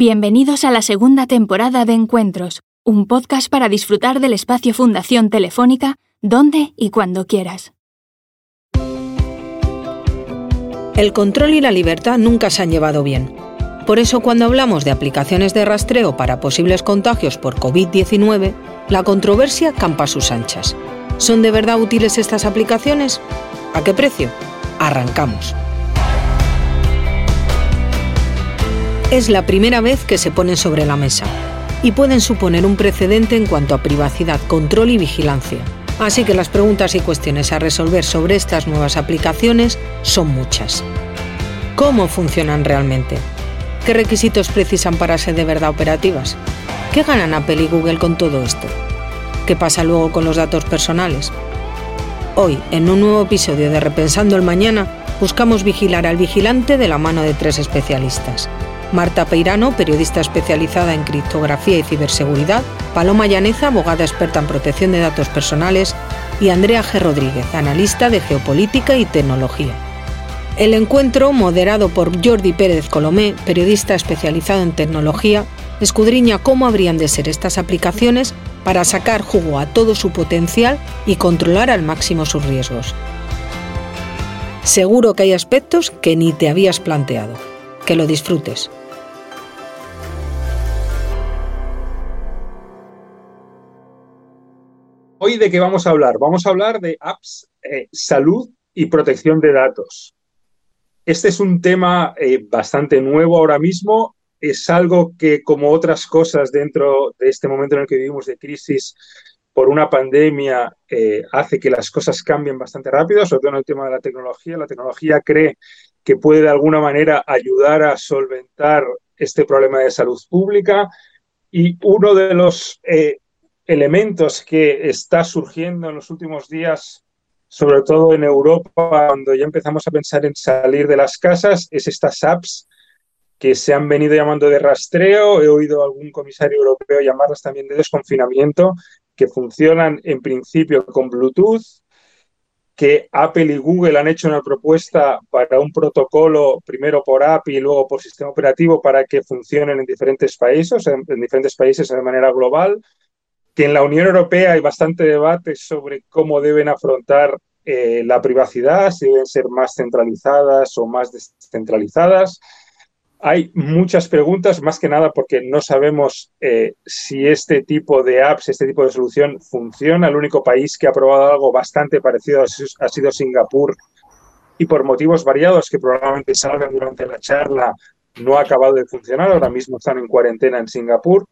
Bienvenidos a la segunda temporada de Encuentros, un podcast para disfrutar del espacio Fundación Telefónica, donde y cuando quieras. El control y la libertad nunca se han llevado bien. Por eso cuando hablamos de aplicaciones de rastreo para posibles contagios por COVID-19, la controversia campa a sus anchas. ¿Son de verdad útiles estas aplicaciones? ¿A qué precio? Arrancamos. Es la primera vez que se ponen sobre la mesa y pueden suponer un precedente en cuanto a privacidad, control y vigilancia. Así que las preguntas y cuestiones a resolver sobre estas nuevas aplicaciones son muchas. ¿Cómo funcionan realmente? ¿Qué requisitos precisan para ser de verdad operativas? ¿Qué ganan Apple y Google con todo esto? ¿Qué pasa luego con los datos personales? Hoy, en un nuevo episodio de Repensando el Mañana, buscamos vigilar al vigilante de la mano de tres especialistas. Marta Peirano, periodista especializada en criptografía y ciberseguridad, Paloma Llaneza, abogada experta en protección de datos personales, y Andrea G. Rodríguez, analista de geopolítica y tecnología. El encuentro, moderado por Jordi Pérez Colomé, periodista especializado en tecnología, escudriña cómo habrían de ser estas aplicaciones para sacar jugo a todo su potencial y controlar al máximo sus riesgos. Seguro que hay aspectos que ni te habías planteado. Que lo disfrutes. Hoy de qué vamos a hablar? Vamos a hablar de apps, eh, salud y protección de datos. Este es un tema eh, bastante nuevo ahora mismo. Es algo que, como otras cosas dentro de este momento en el que vivimos de crisis por una pandemia, eh, hace que las cosas cambien bastante rápido, sobre todo en el tema de la tecnología. La tecnología cree que puede de alguna manera ayudar a solventar este problema de salud pública. Y uno de los elementos que está surgiendo en los últimos días, sobre todo en Europa, cuando ya empezamos a pensar en salir de las casas, es estas apps que se han venido llamando de rastreo. He oído a algún comisario europeo llamarlas también de desconfinamiento, que funcionan en principio con Bluetooth, que Apple y Google han hecho una propuesta para un protocolo, primero por API y luego por sistema operativo, para que funcionen en diferentes países, en diferentes países de manera global que en la Unión Europea hay bastante debate sobre cómo deben afrontar eh, la privacidad, si deben ser más centralizadas o más descentralizadas. Hay muchas preguntas, más que nada porque no sabemos eh, si este tipo de apps, este tipo de solución funciona. El único país que ha probado algo bastante parecido ha sido Singapur y por motivos variados que probablemente salgan durante la charla no ha acabado de funcionar. Ahora mismo están en cuarentena en Singapur.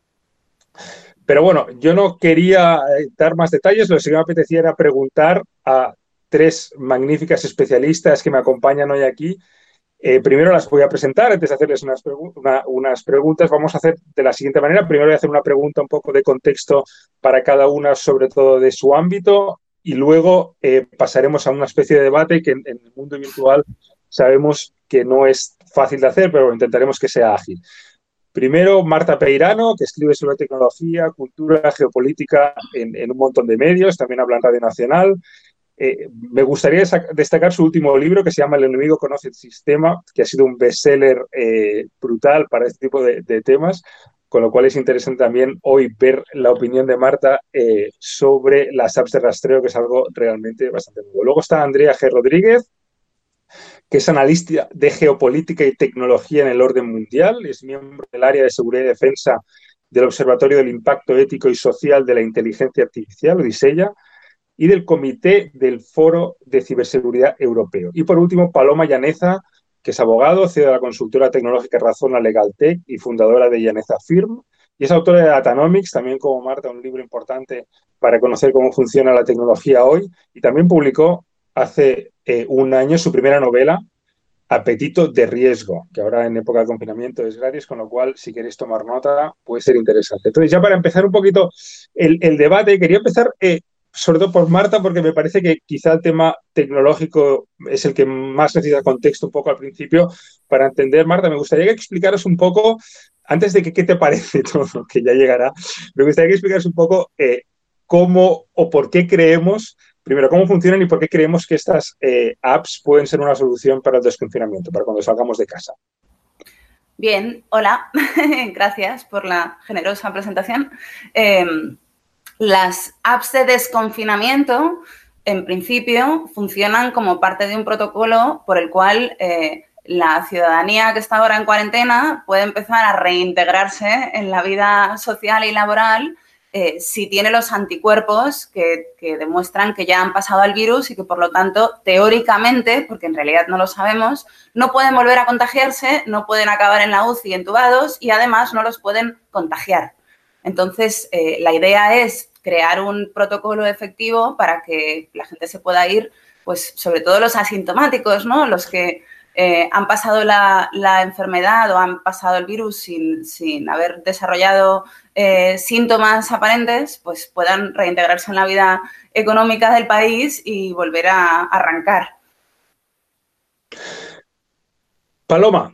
Pero bueno, yo no quería eh, dar más detalles, lo que me apetecía era preguntar a tres magníficas especialistas que me acompañan hoy aquí. Eh, primero las voy a presentar, antes de hacerles unas, preguntas, vamos a hacer de la siguiente manera. Primero voy a hacer una pregunta un poco de contexto para cada una, sobre todo de su ámbito, y luego eh, pasaremos a una especie de debate que en el mundo virtual sabemos que no es fácil de hacer, pero intentaremos que sea ágil. Primero, Marta Peirano, que escribe sobre tecnología, cultura, geopolítica en, un montón de medios, también habla en Radio Nacional. Eh, me gustaría destacar su último libro que se llama El enemigo conoce el sistema, que ha sido un bestseller eh, brutal para este tipo de, temas, con lo cual es interesante también hoy ver la opinión de Marta eh, sobre las apps de rastreo, que es algo realmente bastante nuevo. Luego está Andrea G. Rodríguez, que es analista de geopolítica y tecnología en el orden mundial, es miembro del área de seguridad y defensa del Observatorio del Impacto Ético y Social de la Inteligencia Artificial, Odisella, y del Comité del Foro de Ciberseguridad Europeo. Y por último, Paloma Llaneza, que es abogado, CEO de la consultora tecnológica Razona Legal Tech y fundadora de Llaneza Firm, y es autora de Datanomics, también como Marta, un libro importante para conocer cómo funciona la tecnología hoy, y también publicó hace eh, un año su primera novela, Apetito de Riesgo, que ahora en época de confinamiento es gratis, con lo cual, si queréis tomar nota, puede ser interesante. Entonces, ya para empezar un poquito el, debate, quería empezar eh, sobre todo por Marta, porque me parece que quizá el tema tecnológico es el que más necesita contexto un poco al principio para entender. Marta, me gustaría que explicaras un poco, antes de que qué te parece todo, que ya llegará, me gustaría que explicaras un poco eh, cómo o por qué creemos Primero, ¿cómo funcionan y por qué creemos que estas eh, apps pueden ser una solución para el desconfinamiento, para cuando salgamos de casa? Bien, hola, gracias por la generosa presentación. Em, las apps de desconfinamiento, en principio, funcionan como parte de un protocolo por el cual eh, la ciudadanía que está ahora en cuarentena puede empezar a reintegrarse en la vida social y laboral eh, si tiene los anticuerpos que, demuestran que ya han pasado al virus y que, por lo tanto, teóricamente, porque en realidad no lo sabemos, no pueden volver a contagiarse, no pueden acabar en la UCI entubados y, además, no los pueden contagiar. Entonces, eh, la idea es crear un protocolo efectivo para que la gente se pueda ir, pues, sobre todo los asintomáticos, ¿no? Los que eh, han pasado la, enfermedad o han pasado el virus sin, haber desarrollado eh, síntomas aparentes, pues puedan reintegrarse en la vida económica del país y volver a arrancar. Paloma.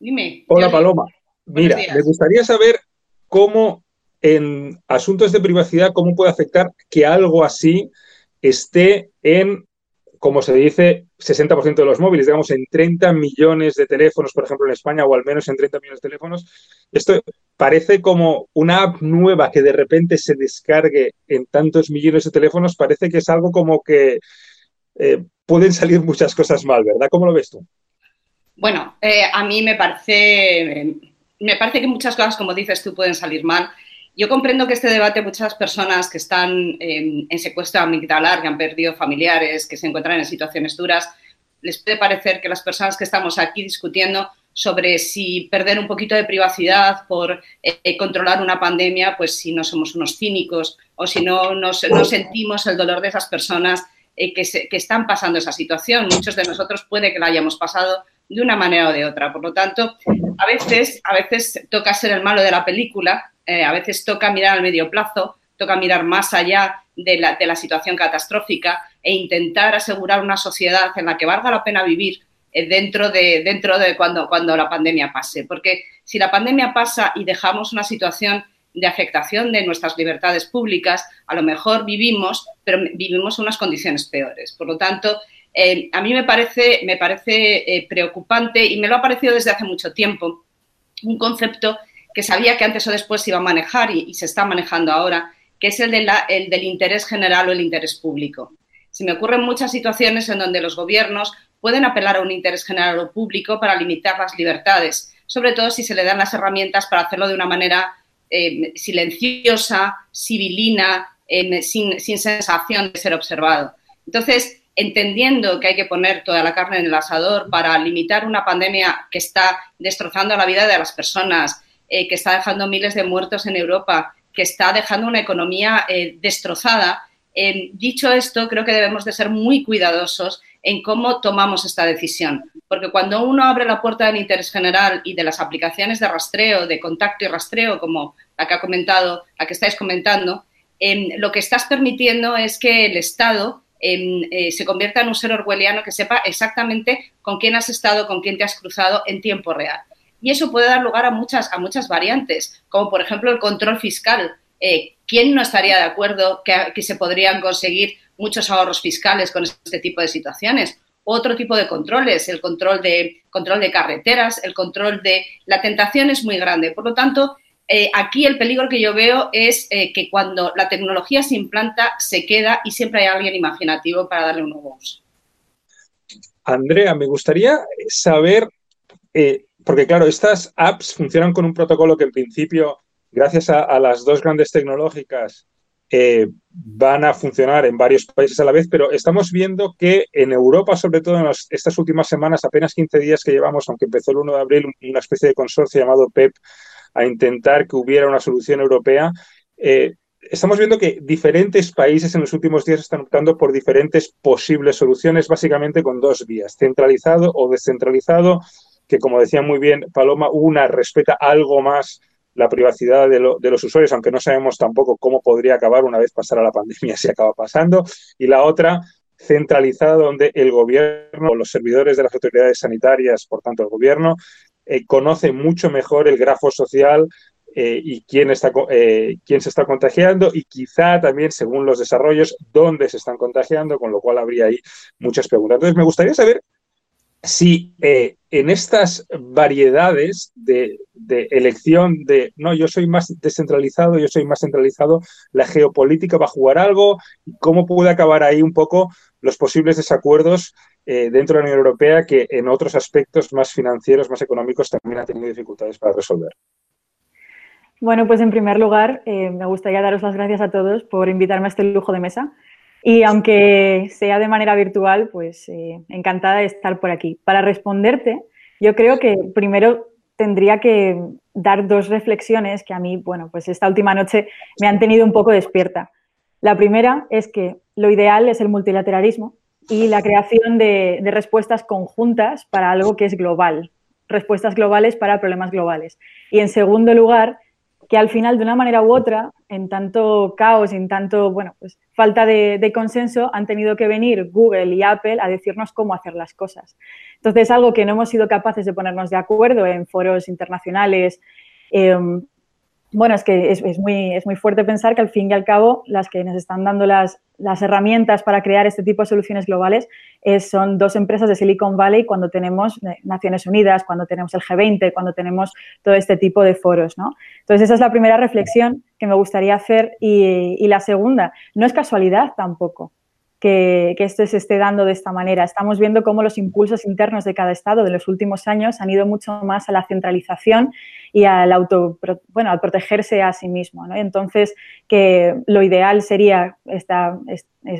Dime. Hola, Paloma. Mira, me gustaría saber cómo en asuntos de privacidad, cómo puede afectar que algo así esté en como se dice, 60% de los móviles, digamos, en 30 millones de teléfonos, por ejemplo, en España, o al menos en 30 millones de teléfonos. Esto parece como una app nueva que de repente se descargue en tantos millones de teléfonos, parece que es algo como que eh, pueden salir muchas cosas mal, ¿verdad? ¿Cómo lo ves tú? Bueno, eh, a mí me parece, me parece que muchas cosas, como dices tú, pueden salir mal. Yo comprendo que este debate muchas personas que están en, secuestro amigdalar, que han perdido familiares, que se encuentran en situaciones duras, les puede parecer que las personas que estamos aquí discutiendo sobre si perder un poquito de privacidad por eh, controlar una pandemia, pues si no somos unos cínicos o si no, no sentimos el dolor de esas personas eh, que, están pasando esa situación. Muchos de nosotros puede que la hayamos pasado de una manera o de otra. Por lo tanto, a veces, a veces toca ser el malo de la película eh, a veces toca mirar al medio plazo, toca mirar más allá de la, situación catastrófica e intentar asegurar una sociedad en la que valga la pena vivir dentro de, dentro de cuando, cuando la pandemia pase. Porque si la pandemia pasa y dejamos una situación de afectación de nuestras libertades públicas, a lo mejor vivimos, pero vivimos unas condiciones peores. Por lo tanto, eh, a mí me parece, me parece preocupante y me lo ha parecido desde hace mucho tiempo un concepto que sabía que antes o después se iba a manejar y, se está manejando ahora, que es el, el del interés general o el interés público. Se me ocurren muchas situaciones en donde los gobiernos pueden apelar a un interés general o público para limitar las libertades, sobre todo si se le dan las herramientas para hacerlo de una manera eh, silenciosa, civilina, sin, sin sensación de ser observado. Entonces, entendiendo que hay que poner toda la carne en el asador para limitar una pandemia que está destrozando la vida de las personas, eh, que está dejando miles de muertos en Europa, que está dejando una economía eh, destrozada. Eh, dicho esto, creo que debemos de ser muy cuidadosos en cómo tomamos esta decisión, porque cuando uno abre la puerta del interés general y de las aplicaciones de rastreo, de contacto y rastreo, como la que ha comentado, la que estáis comentando, lo que estás permitiendo es que el Estado se convierta en un ser orwelliano que sepa exactamente con quién has estado, con quién te has cruzado en tiempo real y eso puede dar lugar a muchas, a muchas variantes, como por ejemplo el control fiscal. Eh, ¿Quién no estaría de acuerdo que, se podrían conseguir muchos ahorros fiscales con este tipo de situaciones? Otro tipo de controles, el control de, control de carreteras, el control de... La tentación es muy grande. Por lo tanto, eh, aquí el peligro que yo veo es eh, que cuando la tecnología se implanta, se queda y siempre hay alguien imaginativo para darle un nuevo uso. Andrea, me gustaría saber porque claro, estas apps funcionan con un protocolo que en principio, gracias a, las dos grandes tecnológicas, eh, van a funcionar en varios países a la vez, pero estamos viendo que en Europa, sobre todo en estas últimas semanas, apenas 15 días que llevamos, aunque empezó el 1 de abril, una especie de consorcio llamado PEP a intentar que hubiera una solución europea, eh, estamos viendo que diferentes países en los últimos días están optando por diferentes posibles soluciones, básicamente con dos vías, centralizado o descentralizado que, como decía muy bien Paloma, una respeta algo más la privacidad de, los usuarios, aunque no sabemos tampoco cómo podría acabar una vez pasara la pandemia, si acaba pasando, y la otra centralizada donde el gobierno o los servidores de las autoridades sanitarias, por tanto el gobierno, eh, conoce mucho mejor el grafo social eh, y quién, está, eh, quién se está contagiando y quizá también, según los desarrollos, dónde se están contagiando, con lo cual habría ahí muchas preguntas. Entonces, me gustaría saber si eh, en estas variedades de, elección de, no, yo soy más descentralizado, yo soy más centralizado, la geopolítica va a jugar algo, cómo puede acabar ahí un poco los posibles desacuerdos eh, dentro de la Unión Europea que en otros aspectos más financieros, más económicos, también ha tenido dificultades para resolver. Bueno, pues en primer lugar, eh, me gustaría daros las gracias a todos por invitarme a este lujo de mesa. Y aunque sea de manera virtual, pues eh, encantada de estar por aquí. Para responderte, yo creo que primero tendría que dar dos reflexiones que a mí, bueno, pues esta última noche me han tenido un poco despierta. La primera es que lo ideal es el multilateralismo y la creación de, de respuestas conjuntas para algo que es global, respuestas globales para problemas globales. Y en segundo lugar, que al final, de una manera u otra, en tanto caos en tanto, bueno, pues falta de, consenso, han tenido que venir Google y Apple a decirnos cómo hacer las cosas. Entonces, algo que no hemos sido capaces de ponernos de acuerdo en foros internacionales, em, bueno, es que es, muy, es muy fuerte pensar que al fin y al cabo las que nos están dando las, las herramientas para crear este tipo de soluciones globales son dos empresas de Silicon Valley cuando tenemos eh, Naciones Unidas, cuando tenemos el G20, cuando tenemos todo este tipo de foros, ¿no? Entonces, esa es la primera reflexión que me gustaría hacer y la segunda, no es casualidad tampoco que, esto se esté dando de esta manera. Estamos viendo cómo los impulsos internos de cada Estado de los últimos años han ido mucho más a la centralización y al auto, bueno, al protegerse a sí mismo. Entonces, que lo ideal sería esta,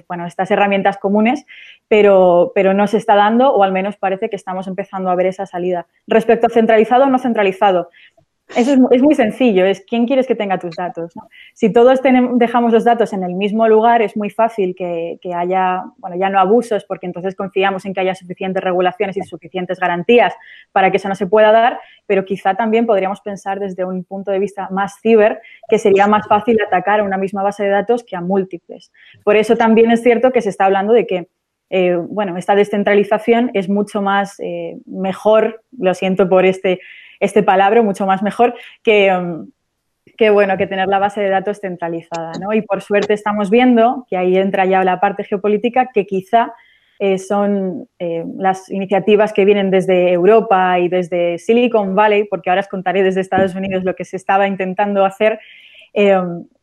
bueno, estas herramientas comunes, pero, pero no se está dando, o al menos parece que estamos empezando a ver esa salida. Respecto a centralizado o no centralizado, eso es, muy sencillo, es quién quieres que tenga tus datos. Si todos dejamos los datos en el mismo lugar, es muy fácil que, haya, bueno, ya no abusos, porque entonces confiamos en que haya suficientes regulaciones y suficientes garantías para que eso no se pueda dar, pero quizá también podríamos pensar desde un punto de vista más ciber que sería más fácil atacar a una misma base de datos que a múltiples. Por eso también es cierto que se está hablando de que eh, bueno, esta descentralización es mucho más eh, mejor, lo siento por este este palabra mucho más mejor que, um, que, bueno, que tener la base de datos centralizada. ¿no? Y por suerte estamos viendo, que ahí entra ya la parte geopolítica, que quizá eh, son eh, las iniciativas que vienen desde Europa y desde Silicon Valley, porque ahora os contaré desde Estados Unidos lo que se estaba intentando hacer, eh,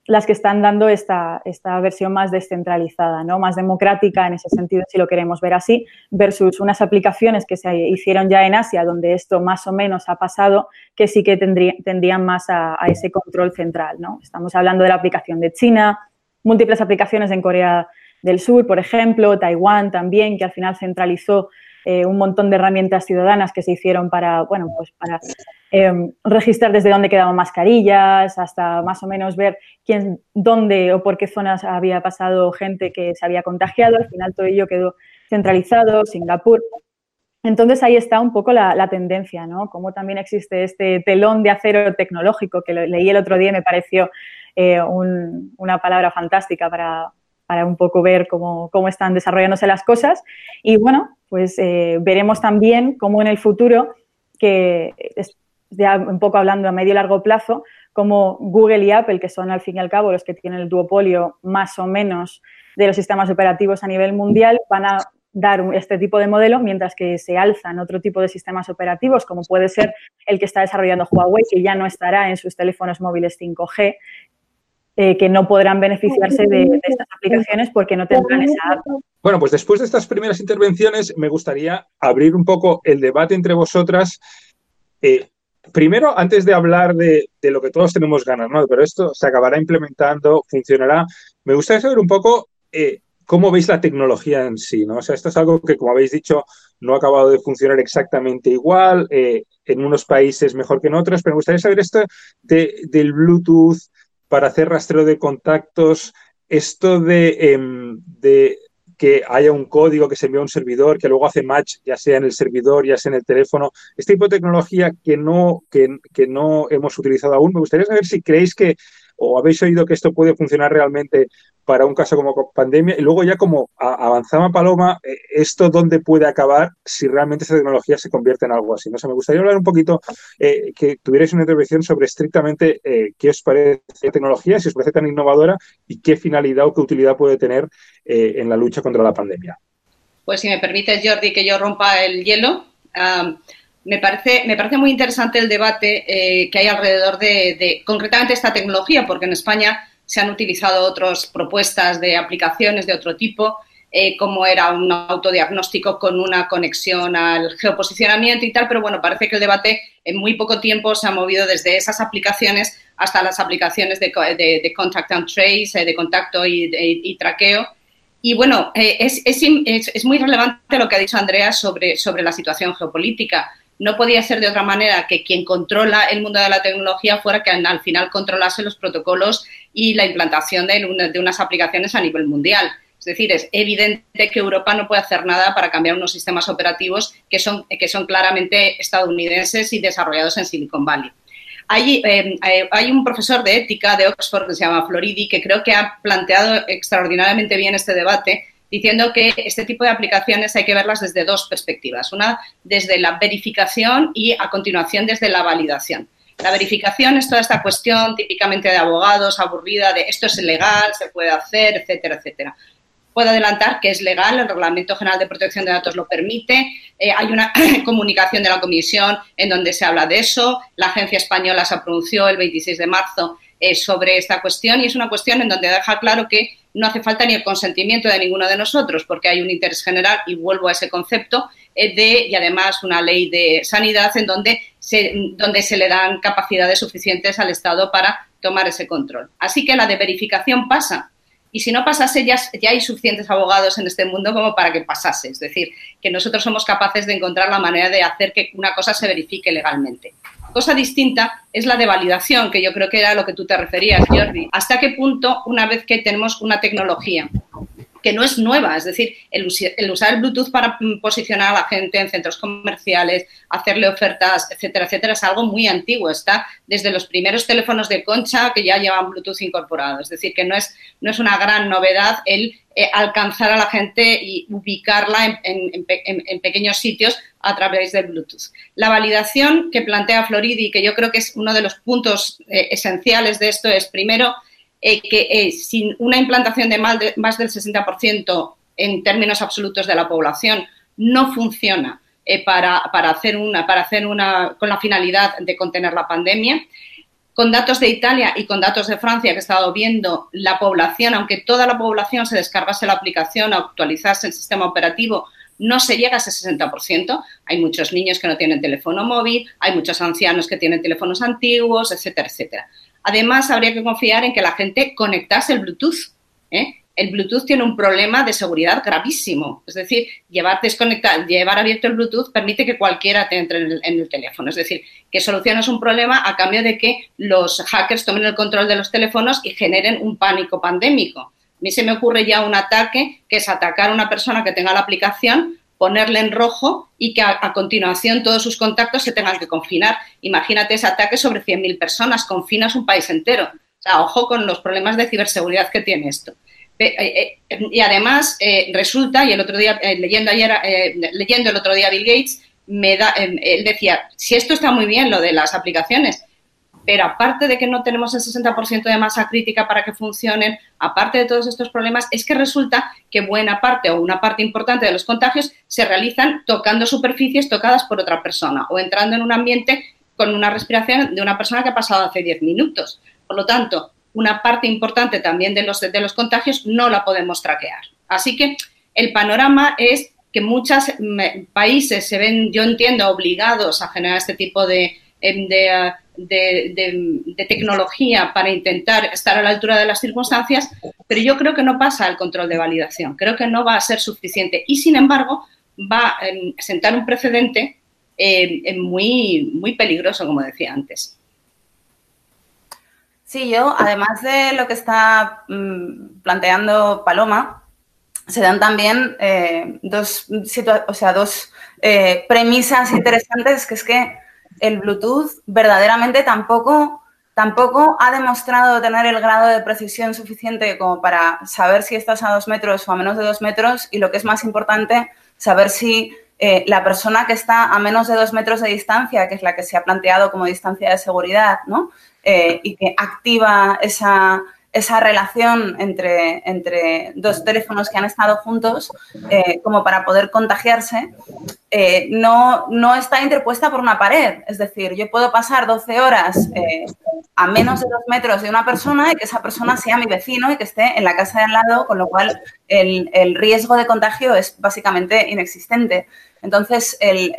las que están dando esta, esta versión más descentralizada, ¿no? más democrática en ese sentido, si lo queremos ver así, versus unas aplicaciones que se hicieron ya en Asia, donde esto más o menos ha pasado, que sí que tendrían más a, ese control central. ¿no? Estamos hablando de la aplicación de China, múltiples aplicaciones en Corea del Sur, por ejemplo, Taiwán también, que al final centralizó eh, un montón de herramientas ciudadanas que se hicieron para, bueno, pues para Em, registrar desde dónde quedaban mascarillas, hasta más o menos ver quién, dónde o por qué zonas había pasado gente que se había contagiado. Al final todo ello quedó centralizado, Singapur. Entonces ahí está un poco la, tendencia, ¿no? Como también existe este telón de acero tecnológico que leí el otro día y me pareció eh, una palabra fantástica para, un poco ver cómo, están desarrollándose las cosas. Y bueno, pues eh, veremos también cómo en el futuro que ya un poco hablando a medio y largo plazo, como Google y Apple, que son al fin y al cabo los que tienen el duopolio más o menos de los sistemas operativos a nivel mundial, van a dar este tipo de modelo, mientras que se alzan otro tipo de sistemas operativos, como puede ser el que está desarrollando Huawei, que ya no estará en sus teléfonos móviles 5G, eh, que no podrán beneficiarse de, estas aplicaciones porque no tendrán esa app. Bueno, pues después de estas primeras intervenciones, me gustaría abrir un poco el debate entre vosotras. Eh, primero, antes de hablar de, lo que todos tenemos ganas, ¿no? Pero esto se acabará implementando, funcionará. Me gustaría saber un poco eh, cómo veis la tecnología en sí, ¿no? O sea, esto es algo que, como habéis dicho, no ha acabado de funcionar exactamente igual, eh, en unos países mejor que en otros, pero me gustaría saber esto del Bluetooth para hacer rastreo de contactos, esto de, em, que haya un código que se envía a un servidor, que luego hace match, ya sea en el servidor, ya sea en el teléfono. Este tipo de tecnología que no, que no hemos utilizado aún, me gustaría saber si creéis que o habéis oído que esto puede funcionar realmente para un caso como pandemia y luego ya como avanzaba Paloma, eh, esto dónde puede acabar si realmente esa tecnología se convierte en algo así. No sé, me gustaría hablar un poquito, eh, que tuvierais una intervención sobre estrictamente eh, qué os parece la tecnología, si os parece tan innovadora y qué finalidad o qué utilidad puede tener en la lucha contra la pandemia. Pues si me permites, Jordi, que yo rompa el hielo. me, parece, me parece muy interesante el debate que hay alrededor de, concretamente, esta tecnología, porque en España se han utilizado otras propuestas de aplicaciones de otro tipo, eh, como era un autodiagnóstico con una conexión al geoposicionamiento y tal, pero bueno, parece que el debate en muy poco tiempo se ha movido desde esas aplicaciones hasta las aplicaciones de, contact and trace, eh, de contacto y traqueo, y bueno, eh, es, es, muy relevante lo que ha dicho Andrea sobre, sobre la situación geopolítica. No podía ser de otra manera que quien controla el mundo de la tecnología fuera que al final controlase los protocolos y la implantación de, de unas aplicaciones a nivel mundial. Es decir, es evidente que Europa no puede hacer nada para cambiar unos sistemas operativos que son, que son claramente estadounidenses y desarrollados en Silicon Valley. Hay, eh, eh, hay, un profesor de ética de Oxford que se llama Floridi que creo que ha planteado extraordinariamente bien este debate diciendo que este tipo de aplicaciones hay que verlas desde dos perspectivas. Una desde la verificación y a continuación desde la validación. La verificación es toda esta cuestión típicamente de abogados, aburrida, de esto es legal, se puede hacer, etcétera, etcétera puedo adelantar que es legal, el Reglamento General de Protección de Datos lo permite, eh, hay una comunicación de la Comisión en donde se habla de eso, la Agencia Española se pronunció el 26 de marzo eh, sobre esta cuestión y es una cuestión en donde deja claro que no hace falta ni el consentimiento de ninguno de nosotros porque hay un interés general y vuelvo a ese concepto eh, de y además una ley de sanidad en donde se, donde se le dan capacidades suficientes al Estado para tomar ese control. Así que la de verificación pasa y si no pasase, ya, ya, hay suficientes abogados en este mundo como para que pasase. Es decir, que nosotros somos capaces de encontrar la manera de hacer que una cosa se verifique legalmente. Cosa distinta es la de validación, que yo creo que era a lo que tú te referías, Jordi. ¿Hasta qué punto, una vez que tenemos una tecnología que no es nueva, es decir, el, usar el Bluetooth para mm, posicionar a la gente en centros comerciales, hacerle ofertas, etcétera, etcétera, es algo muy antiguo. Está desde los primeros teléfonos de concha que ya llevan Bluetooth incorporado. Es decir, que no es, no es una gran novedad el eh, alcanzar a la gente y ubicarla en, pequeños sitios a través del Bluetooth. La validación que plantea Floridi, que yo creo que es uno de los puntos eh, esenciales de esto, es primero eh, que eh, sin una implantación de más, del 60% en términos absolutos de la población no funciona eh, para, hacer una, para hacer una, con la finalidad de contener la pandemia. Con datos de Italia y con datos de Francia que he estado viendo, la población, aunque toda la población se descargase la aplicación, actualizase el sistema operativo, no se llega a ese 60%. Hay muchos niños que no tienen teléfono móvil, hay muchos ancianos que tienen teléfonos antiguos, etcétera, etcétera. Además, habría que confiar en que la gente conectase el Bluetooth. ¿eh? El Bluetooth tiene un problema de seguridad gravísimo. Es decir, llevar, llevar abierto el Bluetooth permite que cualquiera te entre en el, teléfono. Es decir, que solucionas un problema a cambio de que los hackers tomen el control de los teléfonos y generen un pánico pandémico. A mí se me ocurre ya un ataque que es atacar a una persona que tenga la aplicación ponerle en rojo y que a, continuación todos sus contactos se tengan que confinar. Imagínate ese ataque sobre 100.000 personas, confinas un país entero. O sea, ojo con los problemas de ciberseguridad que tiene esto. Eh, eh, y además eh, resulta, y el otro día, leyendo ayer, leyendo el otro día Bill Gates, me da, él decía, si esto está muy bien, lo de las aplicaciones, pero aparte de que no tenemos el 60% de masa crítica para que funcionen, aparte de todos estos problemas, es que resulta que buena parte o una parte importante de los contagios se realizan tocando superficies tocadas por otra persona o entrando en un ambiente con una respiración de una persona que ha pasado hace 10 minutos. Por lo tanto, una parte importante también de los, de los contagios no la podemos traquear. Así que el panorama es que muchos mm, países se ven, yo entiendo, obligados a generar este tipo de, de de, tecnología para intentar estar a la altura de las circunstancias, pero yo creo que no pasa el control de validación, creo que no va a ser suficiente y, sin embargo, va a sentar un precedente eh, muy, muy peligroso, como decía antes. Sí, yo, además de lo que está mm, planteando Paloma, se dan también eh, dos, o sea, dos eh, premisas interesantes, que es que el Bluetooth verdaderamente tampoco, tampoco ha demostrado tener el grado de precisión suficiente como para saber si estás a dos metros o a menos de dos metros y lo que es más importante, saber si eh, la persona que está a menos de dos metros de distancia, que es la que se ha planteado como distancia de seguridad, ¿no? Eh, y que activa esa, esa relación entre, entre dos teléfonos que han estado juntos eh, como para poder contagiarse, eh, no, no está interpuesta por una pared. Es decir, yo puedo pasar 12 horas a menos de dos metros de una persona y que esa persona sea mi vecino y que esté en la casa de al lado, con lo cual el, el riesgo de contagio es básicamente inexistente. Entonces, el,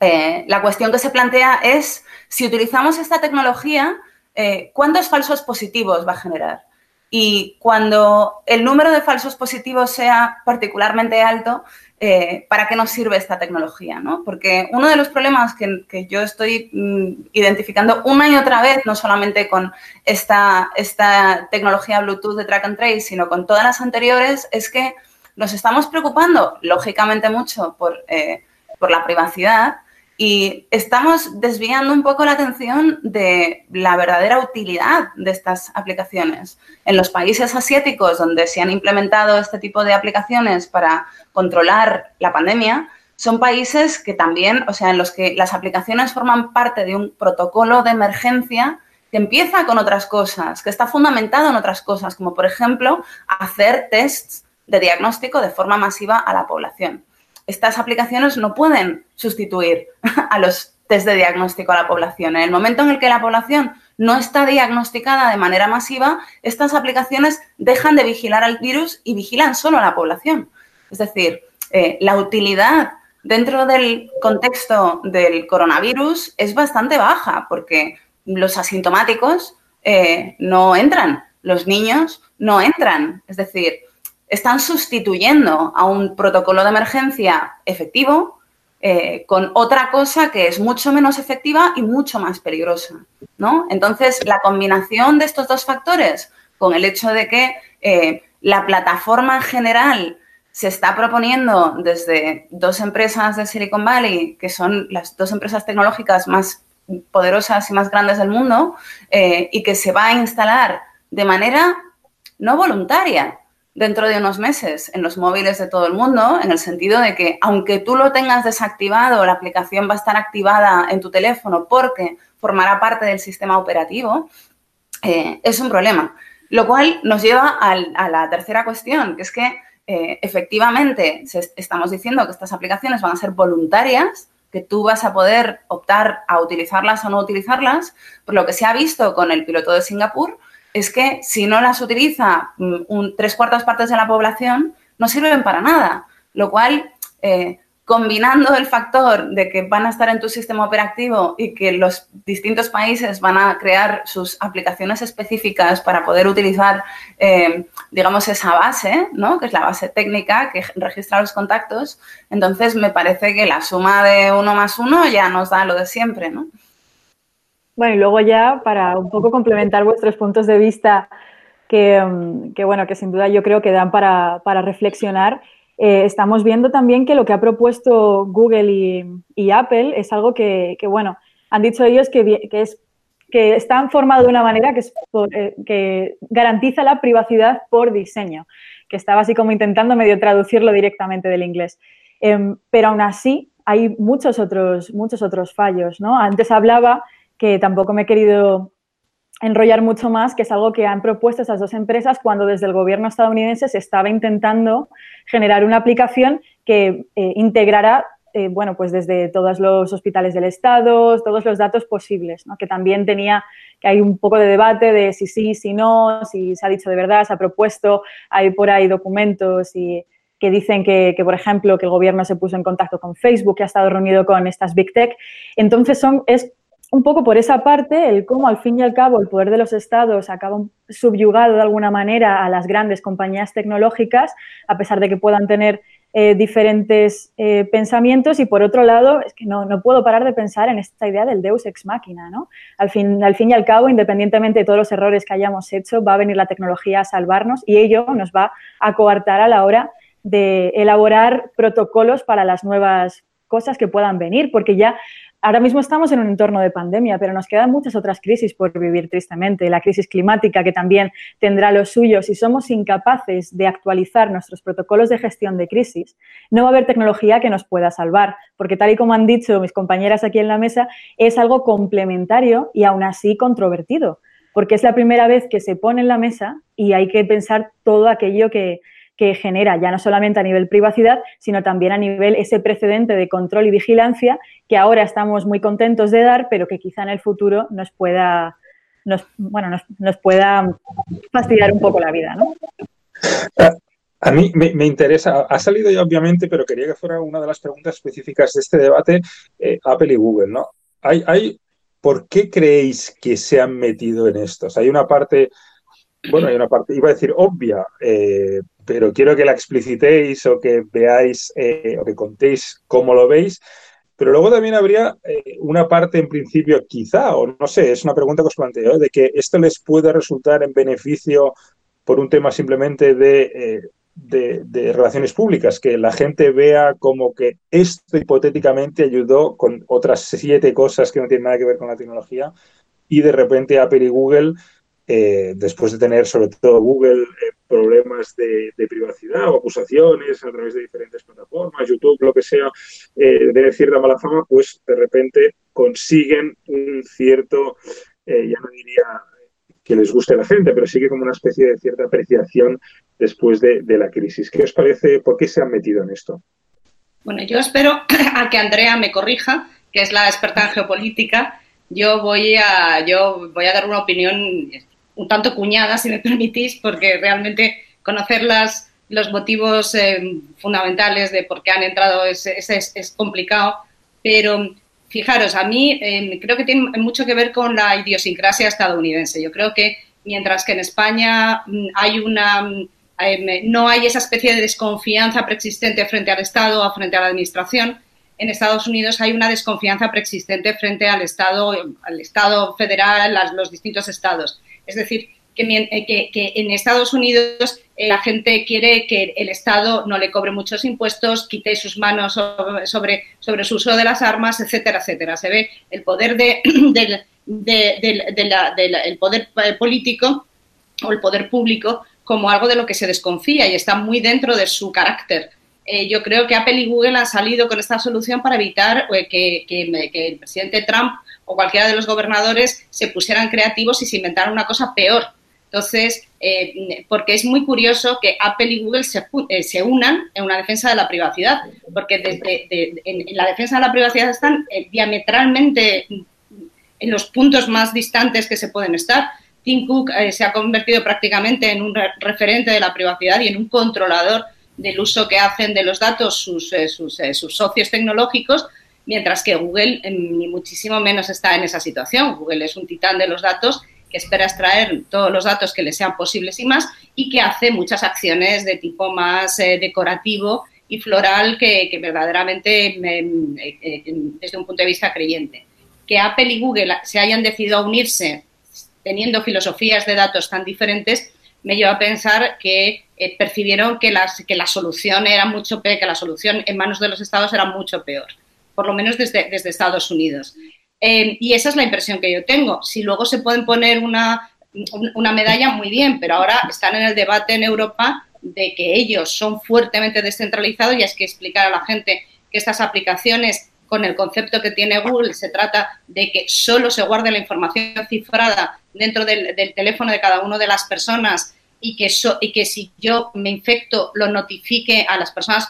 la cuestión que se plantea es si utilizamos esta tecnología, eh, ¿cuántos falsos positivos va a generar? Y cuando el número de falsos positivos sea particularmente alto, eh, ¿para qué nos sirve esta tecnología? Porque uno de los problemas que, yo estoy mm, identificando una y otra vez, no solamente con esta, esta tecnología Bluetooth de track and trace, sino con todas las anteriores, es que nos estamos preocupando, lógicamente, mucho por, eh, por la privacidad, y estamos desviando un poco la atención de la verdadera utilidad de estas aplicaciones. En los países asiáticos donde se han implementado este tipo de aplicaciones para controlar la pandemia, son países que también, o sea, en los que las aplicaciones forman parte de un protocolo de emergencia que empieza con otras cosas, que está fundamentado en otras cosas, como por ejemplo hacer tests de diagnóstico de forma masiva a la población estas aplicaciones no pueden sustituir a los test de diagnóstico a la población. En el momento en el que la población no está diagnosticada de manera masiva, estas aplicaciones dejan de vigilar al virus y vigilan solo a la población. Es decir, eh, la utilidad dentro del contexto del coronavirus es bastante baja porque los asintomáticos eh, no entran, los niños no entran. Es decir, están sustituyendo a un protocolo de emergencia efectivo eh, con otra cosa que es mucho menos efectiva y mucho más peligrosa. ¿no? Entonces, la combinación de estos dos factores, con el hecho de que eh, la plataforma en general se está proponiendo desde dos empresas de Silicon Valley, que son las dos empresas tecnológicas más poderosas y más grandes del mundo, eh, y que se va a instalar de manera no voluntaria, dentro de unos meses en los móviles de todo el mundo, en el sentido de que aunque tú lo tengas desactivado, la aplicación va a estar activada en tu teléfono porque formará parte del sistema operativo, eh, es un problema. Lo cual nos lleva a la tercera cuestión, que es que eh, efectivamente estamos diciendo que estas aplicaciones van a ser voluntarias, que tú vas a poder optar a utilizarlas o no utilizarlas, por lo que se ha visto con el piloto de Singapur, es que si no las utiliza mm, tres cuartas partes de la población, no sirven para nada. Lo cual, eh, combinando el factor de que van a estar en tu sistema operativo y que los distintos países van a crear sus aplicaciones específicas para poder utilizar, eh, digamos, esa base, ¿no? que es la base técnica que registra los contactos, entonces me parece que la suma de uno más uno ya nos da lo de siempre. ¿no? Bueno, y luego ya para un poco complementar vuestros puntos de vista que, mm, bueno, que sin duda yo creo que dan para, reflexionar, eh, estamos viendo también que lo que ha propuesto Google y, Apple es algo que, bueno, han dicho ellos que, es que están formados de una manera que, es eh, que garantiza la privacidad por diseño, que estaba así como intentando medio traducirlo directamente del inglés. Em, pero aún así hay muchos otros, muchos otros fallos, ¿no? Antes hablaba que tampoco me he querido enrollar mucho más, que es algo que han propuesto esas dos empresas cuando desde el gobierno estadounidense se estaba intentando generar una aplicación que eh, integrara, eh, bueno, pues desde todos los hospitales del Estado, todos los datos posibles, ¿no? que también tenía, que hay un poco de debate de si sí, si no, si se ha dicho de verdad, se ha propuesto, hay por ahí documentos y que dicen que, que, por ejemplo, que el gobierno se puso en contacto con Facebook, que ha estado reunido con estas Big Tech. Entonces, son, es un poco por esa parte, el cómo al fin y al cabo el poder de los estados acaba subyugado de alguna manera a las grandes compañías tecnológicas, a pesar de que puedan tener eh, diferentes eh, pensamientos. Y por otro lado, es que no, no, puedo parar de pensar en esta idea del deus ex machina. ¿no? Al, fin, al fin y al cabo, independientemente de todos los errores que hayamos hecho, va a venir la tecnología a salvarnos y ello nos va a coartar a la hora de elaborar protocolos para las nuevas cosas que puedan venir, porque ya Ahora mismo estamos en un entorno de pandemia, pero nos quedan muchas otras crisis por vivir tristemente. La crisis climática, que también tendrá los suyos. Si somos incapaces de actualizar nuestros protocolos de gestión de crisis, no va a haber tecnología que nos pueda salvar, porque tal y como han dicho mis compañeras aquí en la mesa, es algo complementario y aún así controvertido. porque es la primera vez que se pone en la mesa y hay que pensar todo aquello que, que genera, ya no solamente a nivel privacidad, sino también a nivel ese precedente de control y vigilancia que ahora estamos muy contentos de dar, pero que quizá en el futuro nos pueda, nos, bueno, nos, pueda fastidiar un poco la vida, ¿no? A mí me, interesa, ha salido ya obviamente, pero quería que fuera una de las preguntas específicas de este debate, eh, Apple y Google, ¿no? Hay, hay, ¿Por qué creéis que se han metido en estos? Hay una parte, bueno, hay una parte, iba a decir obvia, eh, pero quiero que la explicitéis o que veáis eh, o que contéis cómo lo veis. Pero luego también habría eh, una parte en principio, quizá, o no sé, es una pregunta que os planteo, ¿eh? de que esto les puede resultar en beneficio por un tema simplemente de, de, relaciones públicas, que la gente vea como que esto hipotéticamente ayudó con otras siete cosas que no tienen nada que ver con la tecnología y de repente Apple y Google eh, después de tener sobre todo Google eh, problemas de, privacidad o acusaciones a través de diferentes plataformas, YouTube, lo que sea, eh, de cierta mala fama, pues de repente consiguen un cierto, ya no diría que les guste a la gente, pero sigue como una especie de cierta apreciación después de, de la crisis. ¿Qué os parece? ¿Por qué se han metido en esto? Bueno, yo espero a que Andrea me corrija, que es la experta en geopolítica. Yo voy a, yo voy a dar una opinión un tanto cuñada, si me permitís, porque realmente conocer las, los motivos eh, fundamentales de por qué han entrado es, es, complicado, pero fijaros, a mí eh, creo que tiene mucho que ver con la idiosincrasia estadounidense. Yo creo que mientras que en España mm, hay una eh, no hay esa especie de desconfianza preexistente frente al Estado o frente a la Administración, en Estados Unidos hay una desconfianza preexistente frente al Estado, al Estado federal, a los distintos estados. Es decir, que, eh, en Estados Unidos eh, la gente quiere que el Estado no le cobre muchos impuestos, quite sus manos sobre, sobre, su uso de las armas, etcétera, etcétera. Se ve el poder de, del, poder eh, político o el poder público como algo de lo que se desconfía y está muy dentro de su carácter. yo creo que Apple y Google han salido con esta solución para evitar que, que, el presidente Trump o cualquiera de los gobernadores se pusieran creativos y se inventaran una cosa peor. Entonces, eh, porque es muy curioso que Apple y Google se, eh, se, unan en una defensa de la privacidad, porque en, la defensa de la privacidad están eh, diametralmente en los puntos más distantes que se pueden estar. Tim Cook se ha convertido prácticamente en un referente de la privacidad y en un controlador del uso que hacen de los datos sus, sus socios tecnológicos, mientras que Google ni muchísimo menos está en esa situación. Google es un titán de los datos que espera extraer todos los datos que le sean posibles y más y que hace muchas acciones de tipo más eh, decorativo y floral que, verdaderamente eh, eh, desde un punto de vista creyente. Que Apple y Google se hayan decidido a unirse teniendo filosofías de datos tan diferentes me lleva a pensar que percibieron que, las, que la solución era mucho peor, que la solución en manos de los estados era mucho peor por lo menos desde, Estados Unidos. Eh, y esa es la impresión que yo tengo. Si luego se pueden poner una, una medalla, muy bien, pero ahora están en el debate en Europa de que ellos son fuertemente descentralizados y es que explicar a la gente que estas aplicaciones con el concepto que tiene Google se trata de que solo se guarde la información cifrada dentro del, teléfono de cada una de las personas y que, y que si yo me infecto lo notifique a las personas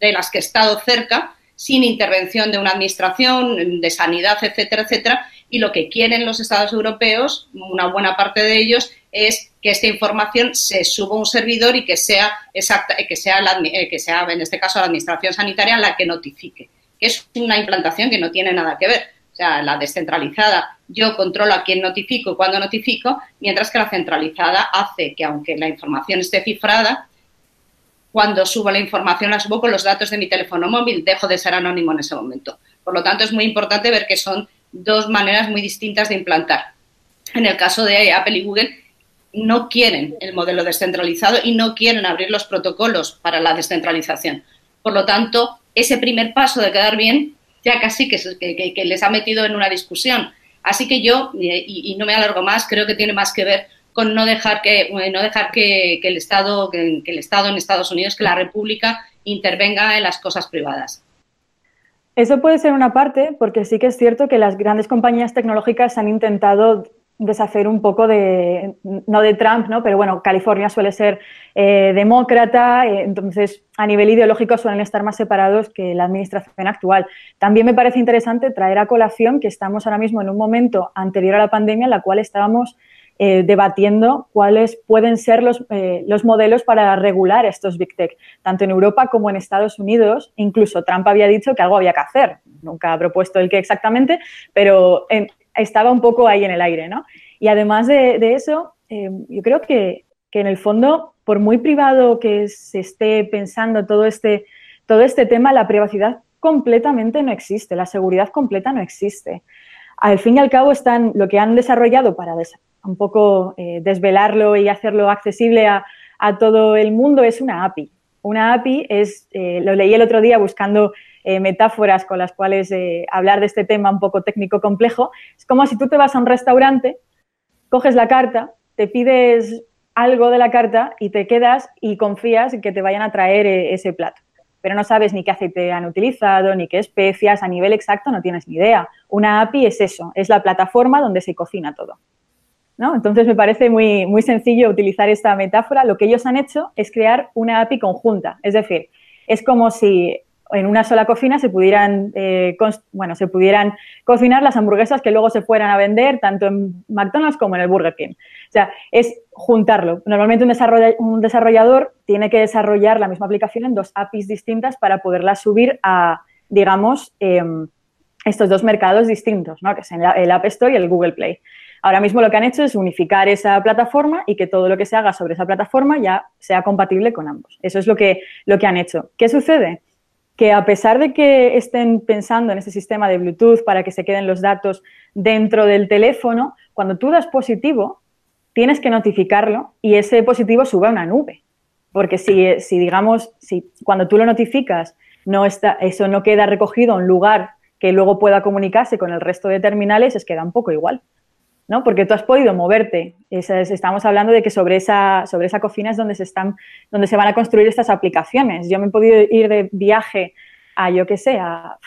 de las que he estado cerca, sin intervención de una administración, de sanidad, etcétera, etcétera. Y lo que quieren los Estados europeos, una buena parte de ellos, es que esta información se suba a un servidor y que sea exacta, que sea, eh, en este caso la administración sanitaria la que notifique. Es una implantación que no tiene nada que ver. O sea, la descentralizada, yo controlo a quién notifico y cuándo notifico, mientras que la centralizada hace que, aunque la información esté cifrada, cuando subo la información la subo con los datos de mi teléfono móvil, dejo de ser anónimo en ese momento. Por lo tanto, es muy importante ver que son dos maneras muy distintas de implantar. En el caso de Apple y Google, no quieren el modelo descentralizado y no quieren abrir los protocolos para la descentralización. Por lo tanto, ese primer paso de quedar bien ya casi que, les ha metido en una discusión. Así que yo, y, y no me alargo más, creo que tiene más que ver con no dejar que, eh, no dejar que, el Estado, que, el Estado en Estados Unidos, que la República intervenga en las cosas privadas. Eso puede ser una parte, porque sí que es cierto que las grandes compañías tecnológicas han intentado deshacer un poco de, no de Trump, ¿no? pero bueno, California suele ser eh, demócrata, eh, entonces a nivel ideológico suelen estar más separados que la administración actual. También me parece interesante traer a colación que estamos ahora mismo en un momento anterior a la pandemia en la cual estábamos eh, debatiendo cuáles pueden ser los, los, modelos para regular estos Big Tech, tanto en Europa como en Estados Unidos. Incluso Trump había dicho que algo había que hacer. Nunca ha propuesto el qué exactamente, pero estaba un poco ahí en el aire, ¿no? Y además de, eso, eh, yo creo que, en el fondo, por muy privado que se esté pensando todo este, todo este tema, la privacidad completamente no existe, la seguridad completa no existe. Al fin y al cabo, están lo que han desarrollado para un poco eh, desvelarlo y hacerlo accesible a, todo el mundo es una API. Una API es, eh, lo leí el otro día buscando eh, metáforas con las cuales hablar de este tema un poco técnico complejo. Es como si tú te vas a un restaurante, coges la carta, te pides algo de la carta y te quedas y confías en que te vayan a traer ese plato. Pero no sabes ni qué aceite han utilizado, ni qué especias, a nivel exacto no tienes ni idea. Una API es eso, es la plataforma donde se cocina todo. ¿No? Entonces me parece muy, muy sencillo utilizar esta metáfora. Lo que ellos han hecho es crear una API conjunta. Es decir, es como si en una sola cocina se pudieran, eh, bueno, se pudieran cocinar las hamburguesas que luego se fueran a vender tanto en McDonald's como en el Burger King. O sea, es juntarlo. Normalmente un, desarrollador tiene que desarrollar la misma aplicación en dos APIs distintas para poderla subir a, digamos, em, estos dos mercados distintos, ¿no? que es el App Store y el Google Play. Ahora mismo lo que han hecho es unificar esa plataforma y que todo lo que se haga sobre esa plataforma ya sea compatible con ambos. Eso es lo que, lo que han hecho. ¿Qué sucede? que a pesar de que estén pensando en ese sistema de Bluetooth para que se queden los datos dentro del teléfono, cuando tú das positivo, tienes que notificarlo y ese positivo sube a una nube. Porque si, si digamos, si cuando tú lo notificas, no está, eso no queda recogido en un lugar que luego pueda comunicarse con el resto de terminales, es queda un poco igual. ¿No? Porque tú has podido moverte. estamos hablando de que sobre esa, sobre esa cocina es donde se, están, donde se van a construir estas aplicaciones. Yo me he podido ir de viaje a, yo qué sé, a,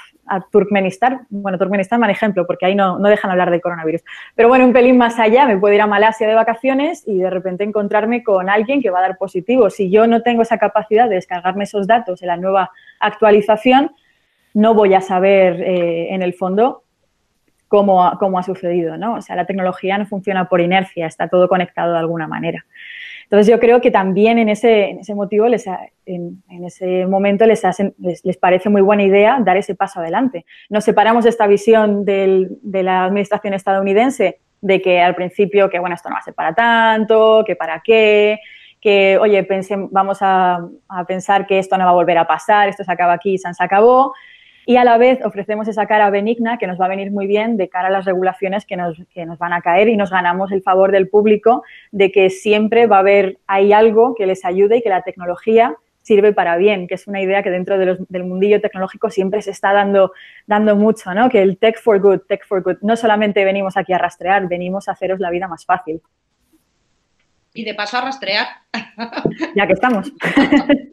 Turkmenistán. Bueno, Turkmenistán mal ejemplo, porque ahí no, no dejan hablar del coronavirus. Pero bueno, un pelín más allá, me puedo ir a Malasia de vacaciones y de repente encontrarme con alguien que va a dar positivo. Si yo no tengo esa capacidad de descargarme esos datos en la nueva actualización, no voy a saber eh, en el fondo cómo, ha sucedido, ¿no? O sea, la tecnología no funciona por inercia, está todo conectado de alguna manera. Entonces yo creo que también en ese, en ese motivo, les en, ese momento les, les, parece muy buena idea dar ese paso adelante. Nos separamos de esta visión de la administración estadounidense de que al principio que bueno, esto no va a ser para tanto, que para qué, que oye, pensé, vamos a, a pensar que esto no va a volver a pasar, esto se acaba aquí, se acabó y a la vez ofrecemos esa cara benigna que nos va a venir muy bien de cara a las regulaciones que nos, que nos van a caer y nos ganamos el favor del público de que siempre va a haber hay algo que les ayude y que la tecnología sirve para bien, que es una idea que dentro del mundillo tecnológico siempre se está dando, dando mucho, ¿no? Que el tech for good, tech for good. No solamente venimos aquí a rastrear, venimos a haceros la vida más fácil. Y de paso a rastrear. Ya que estamos.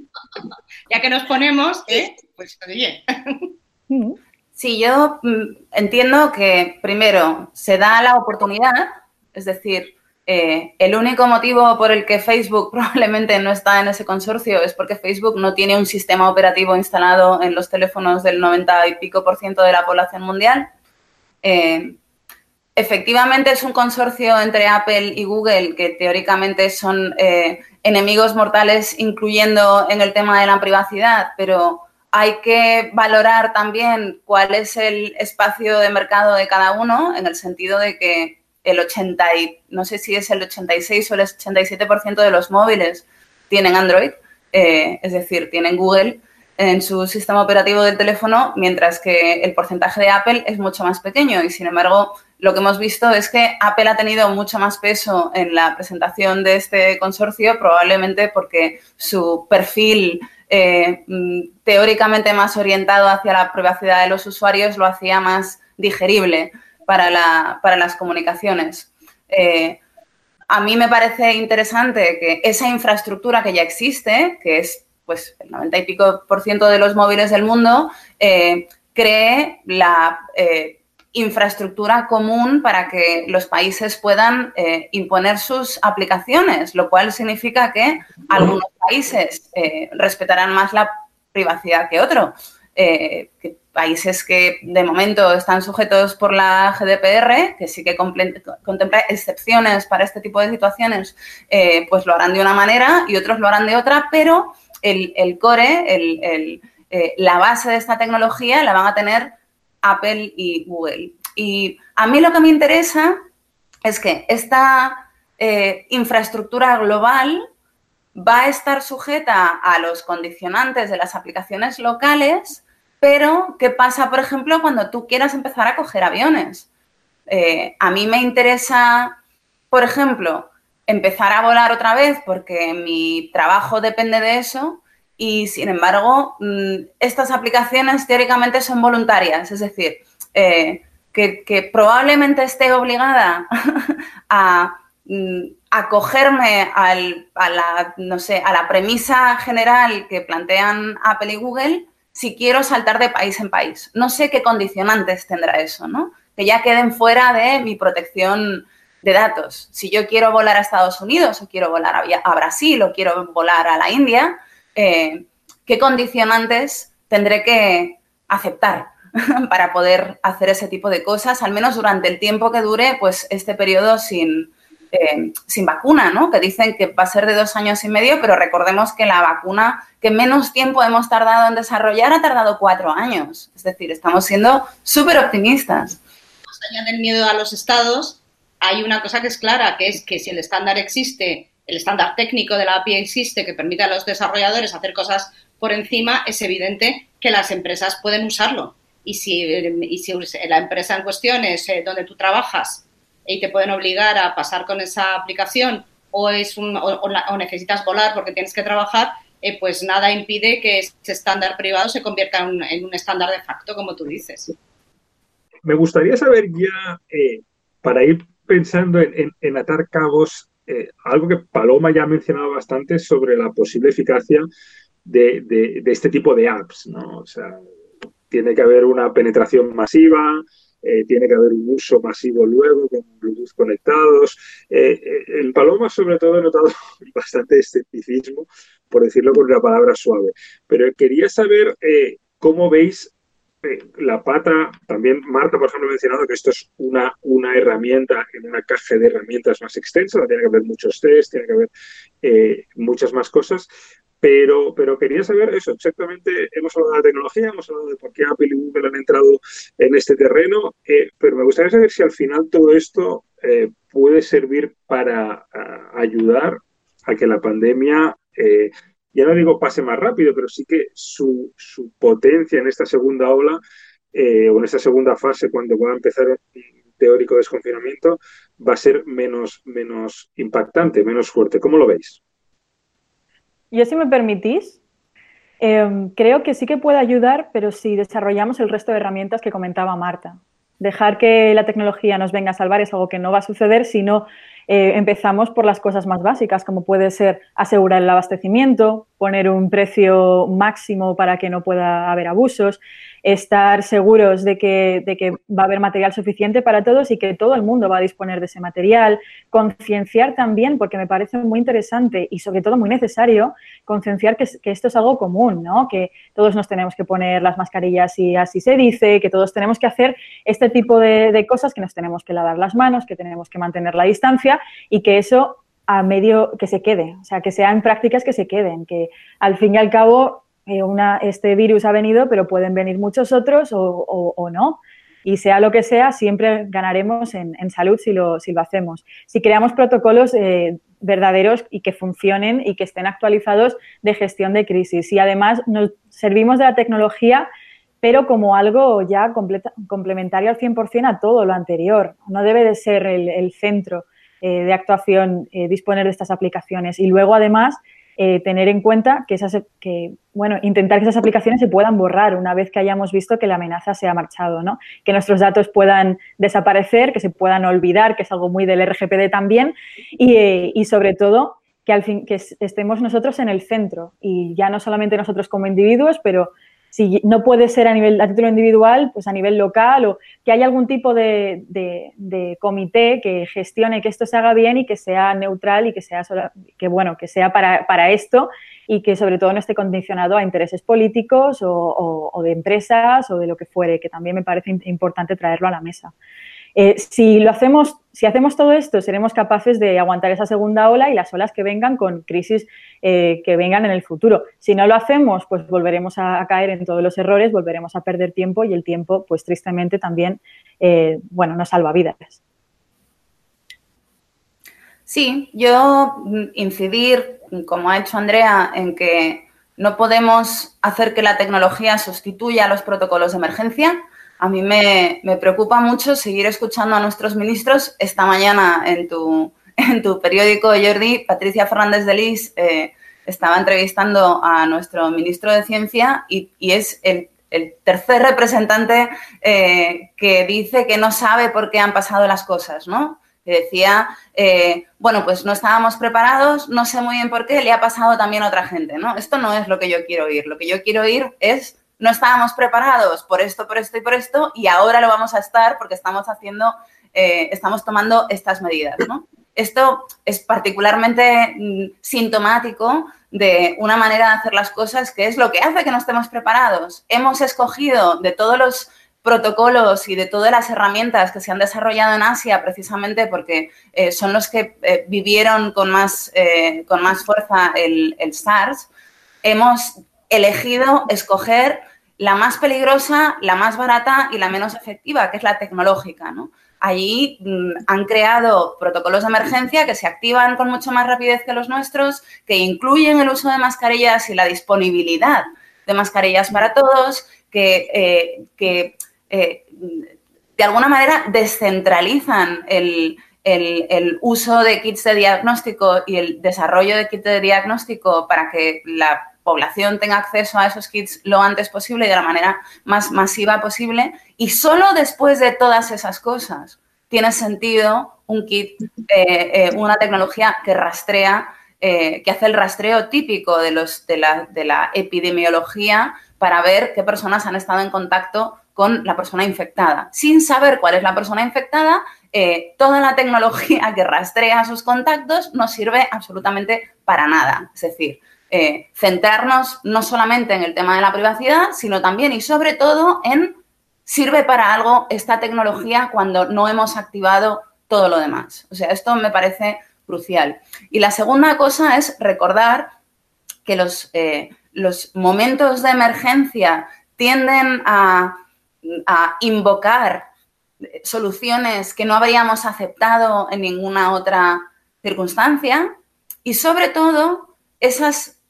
ya que nos ponemos, ¿eh? pues oye. Sí, yo mm, entiendo que primero se da la oportunidad, es decir, eh, el único motivo por el que Facebook probablemente no está en ese consorcio es porque Facebook no tiene un sistema operativo instalado en los teléfonos del 90 y pico por ciento de la población mundial. Eh, efectivamente es un consorcio entre Apple y Google que teóricamente son eh, enemigos mortales incluyendo en el tema de la privacidad, pero hay que valorar también cuál es el espacio de mercado de cada uno, en el sentido de que el 80, no sé si es el 86 o el 87% de los móviles tienen Android, eh, es decir, tienen Google en su sistema operativo del teléfono, mientras que el porcentaje de Apple es mucho más pequeño. Y, sin embargo, lo que hemos visto es que Apple ha tenido mucho más peso en la presentación de este consorcio, probablemente porque su perfil eh, mm, teóricamente más orientado hacia la privacidad de los usuarios lo hacía más digerible para, las comunicaciones. Eh, a mí me parece interesante que esa infraestructura que ya existe, que es pues el 90 y pico por ciento de los móviles del mundo, eh, cree la infraestructura común para que los países puedan eh, imponer sus aplicaciones, lo cual significa que algunos países eh, respetarán más la privacidad que otros. Eh, países que de momento están sujetos por la GDPR, que sí que contempla excepciones para este tipo de situaciones, pues lo harán de una manera y otros lo harán de otra, pero el, core, la base de esta tecnología la van a tener Apple y Google. Y a mí lo que me interesa es que esta eh, infraestructura global va a estar sujeta a los condicionantes de las aplicaciones locales, pero ¿qué pasa, por ejemplo, cuando tú quieras empezar a coger aviones? Eh, a mí me interesa, por ejemplo, empezar a volar otra vez porque mi trabajo depende de eso, y sin embargo, mm, estas aplicaciones teóricamente son voluntarias, es decir, eh, que, probablemente esté obligada a mm, acogerme a, la, no sé, a la premisa general que plantean Apple y Google si quiero saltar de país en país. No sé qué condicionantes tendrá eso, ¿no? Que ya queden fuera de mi protección de datos. Si yo quiero volar a Estados Unidos o quiero volar a Brasil o quiero volar a la India, eh, qué condicionantes tendré que aceptar para poder hacer ese tipo de cosas, al menos durante el tiempo que dure pues, este periodo sin, eh, sin vacuna, ¿no? Que dicen que va a ser de dos años y medio, pero recordemos que la vacuna que menos tiempo hemos tardado en desarrollar ha tardado cuatro años. Es decir, estamos siendo súper optimistas. Más allá del miedo a los estados, hay una cosa que es clara, que es que si el estándar existe el estándar técnico de la API existe que permite a los desarrolladores hacer cosas por encima, es evidente que las empresas pueden usarlo. Y si, la empresa en cuestión es eh, donde tú trabajas y te pueden obligar a pasar con esa aplicación o, es un, o, necesitas volar porque tienes que trabajar, eh, pues nada impide que ese estándar privado se convierta en un, estándar de facto, como tú dices. Me gustaría saber ya, eh, para ir pensando en atar cabos eh, algo que Paloma ya ha mencionado bastante sobre la posible eficacia de, este tipo de apps, ¿no? O sea, tiene que haber una penetración masiva, eh, tiene que haber un uso masivo luego con Bluetooth conectados. Eh, en Paloma, sobre todo, he notado bastante escepticismo, por decirlo con una palabra suave. Pero quería saber cómo veis la pata, también Marta, por ejemplo, ha mencionado que esto es una, una herramienta en una caja de herramientas más extensa, tiene que haber muchos test, tiene que haber eh, muchas más cosas, pero, pero quería saber eso, exactamente, hemos hablado de la tecnología, hemos hablado de por qué Apple y Google han entrado en este terreno, eh, pero me gustaría saber si al final todo esto eh, puede servir para ayudar a que la pandemia ya no digo pase más rápido, pero sí que su, potencia en esta segunda ola eh, o en esta segunda fase, cuando va a empezar un teórico desconfinamiento, va a ser menos, menos impactante, menos fuerte. ¿Cómo lo veis? Yo, si me permitís, em, creo que sí que puede ayudar, pero si desarrollamos el resto de herramientas que comentaba Marta. Dejar que la tecnología nos venga a salvar es algo que no va a suceder si no eh, empezamos por las cosas más básicas, como puede ser asegurar el abastecimiento, poner un precio máximo para que no pueda haber abusos, estar seguros de que, de que, va a haber material suficiente para todos y que todo el mundo va a disponer de ese material, concienciar también, porque me parece muy interesante y sobre todo muy necesario, concienciar que, que, esto es algo común, ¿no? que todos nos tenemos que poner las mascarillas y así se dice, que todos tenemos que hacer este tipo de, de cosas, que nos tenemos que lavar las manos, que tenemos que mantener la distancia y que eso a medio que se quede, o sea, que sean prácticas que se queden, que al fin y al cabo eh, una, este virus ha venido, pero pueden venir muchos otros o, no. Y sea lo que sea, siempre ganaremos en, salud si lo, si lo, hacemos. Si creamos protocolos eh, verdaderos y que funcionen y que estén actualizados de gestión de crisis. Y además nos servimos de la tecnología, pero como algo ya complementario al 100% a todo lo anterior. No debe de ser el centro eh, de actuación eh, disponer de estas aplicaciones. Y luego, además, eh, tener en cuenta que, esas, que, bueno, intentar que esas aplicaciones se puedan borrar una vez que hayamos visto que la amenaza se ha marchado, ¿no? Que nuestros datos puedan desaparecer, que se puedan olvidar, que es algo muy del RGPD también, y, sobre todo que al fin que estemos nosotros en el centro y ya no solamente nosotros como individuos, pero si no puede ser a nivel a título individual, pues a nivel local o que haya algún tipo de, comité que gestione que esto se haga bien y que sea neutral y que sea que bueno que sea para, para esto y que sobre todo no esté condicionado a intereses políticos o, de empresas o de lo que fuere, que también me parece importante traerlo a la mesa. Eh, si lo hacemos, si hacemos todo esto, seremos capaces de aguantar esa segunda ola y las olas que vengan con crisis eh, que vengan en el futuro. Si no lo hacemos, pues volveremos a, caer en todos los errores, volveremos a perder tiempo y el tiempo, pues tristemente también, eh, bueno, no salva vidas. Sí, yo mm, incidir, como ha hecho Andrea, en que no podemos hacer que la tecnología sustituya los protocolos de emergencia. A mí me, preocupa mucho seguir escuchando a nuestros ministros. Esta mañana en tu, en tu periódico, Jordi, Patricia Fernández de Lis eh, estaba entrevistando a nuestro ministro de Ciencia y, es el, tercer representante eh, que dice que no sabe por qué han pasado las cosas, ¿no? que decía, eh, bueno, pues no estábamos preparados, no sé muy bien por qué, le ha pasado también a otra gente, ¿no? Esto no es lo que yo quiero oír. Lo que yo quiero oír es, no estábamos preparados por esto, por esto y por esto, y ahora lo vamos a estar porque estamos haciendo, eh, estamos tomando estas medidas. Esto es particularmente mm, sintomático de una manera de hacer las cosas que es lo que hace que no estemos preparados. Hemos escogido de todos los protocolos y de todas las herramientas que se han desarrollado en Asia precisamente porque eh, son los que eh, vivieron con más, con más fuerza el, SARS, hemos elegido escoger la más peligrosa, la más barata y la menos efectiva, que es la tecnológica. Allí mm, han creado protocolos de emergencia que se activan con mucho más rapidez que los nuestros, que incluyen el uso de mascarillas y la disponibilidad de mascarillas para todos, que, que eh, de alguna manera descentralizan el, uso de kits de diagnóstico y el desarrollo de kits de diagnóstico para que la población tenga acceso a esos kits lo antes posible y de la manera más masiva posible. Y solo después de todas esas cosas tiene sentido un kit, eh, eh, una tecnología que rastrea, que hace el rastreo típico de, los, de, la, de la epidemiología para ver qué personas han estado en contacto con la persona infectada. Sin saber cuál es la persona infectada, eh, toda la tecnología que rastrea sus contactos no sirve absolutamente para nada. Es decir, eh, centrarnos no solamente en el tema de la privacidad, sino también y sobre todo en sirve para algo esta tecnología cuando no hemos activado todo lo demás. O sea, esto me parece crucial. Y la segunda cosa es recordar que los, eh, los momentos de emergencia tienden a a invocar soluciones que no habríamos aceptado en ninguna otra circunstancia y sobre todo esas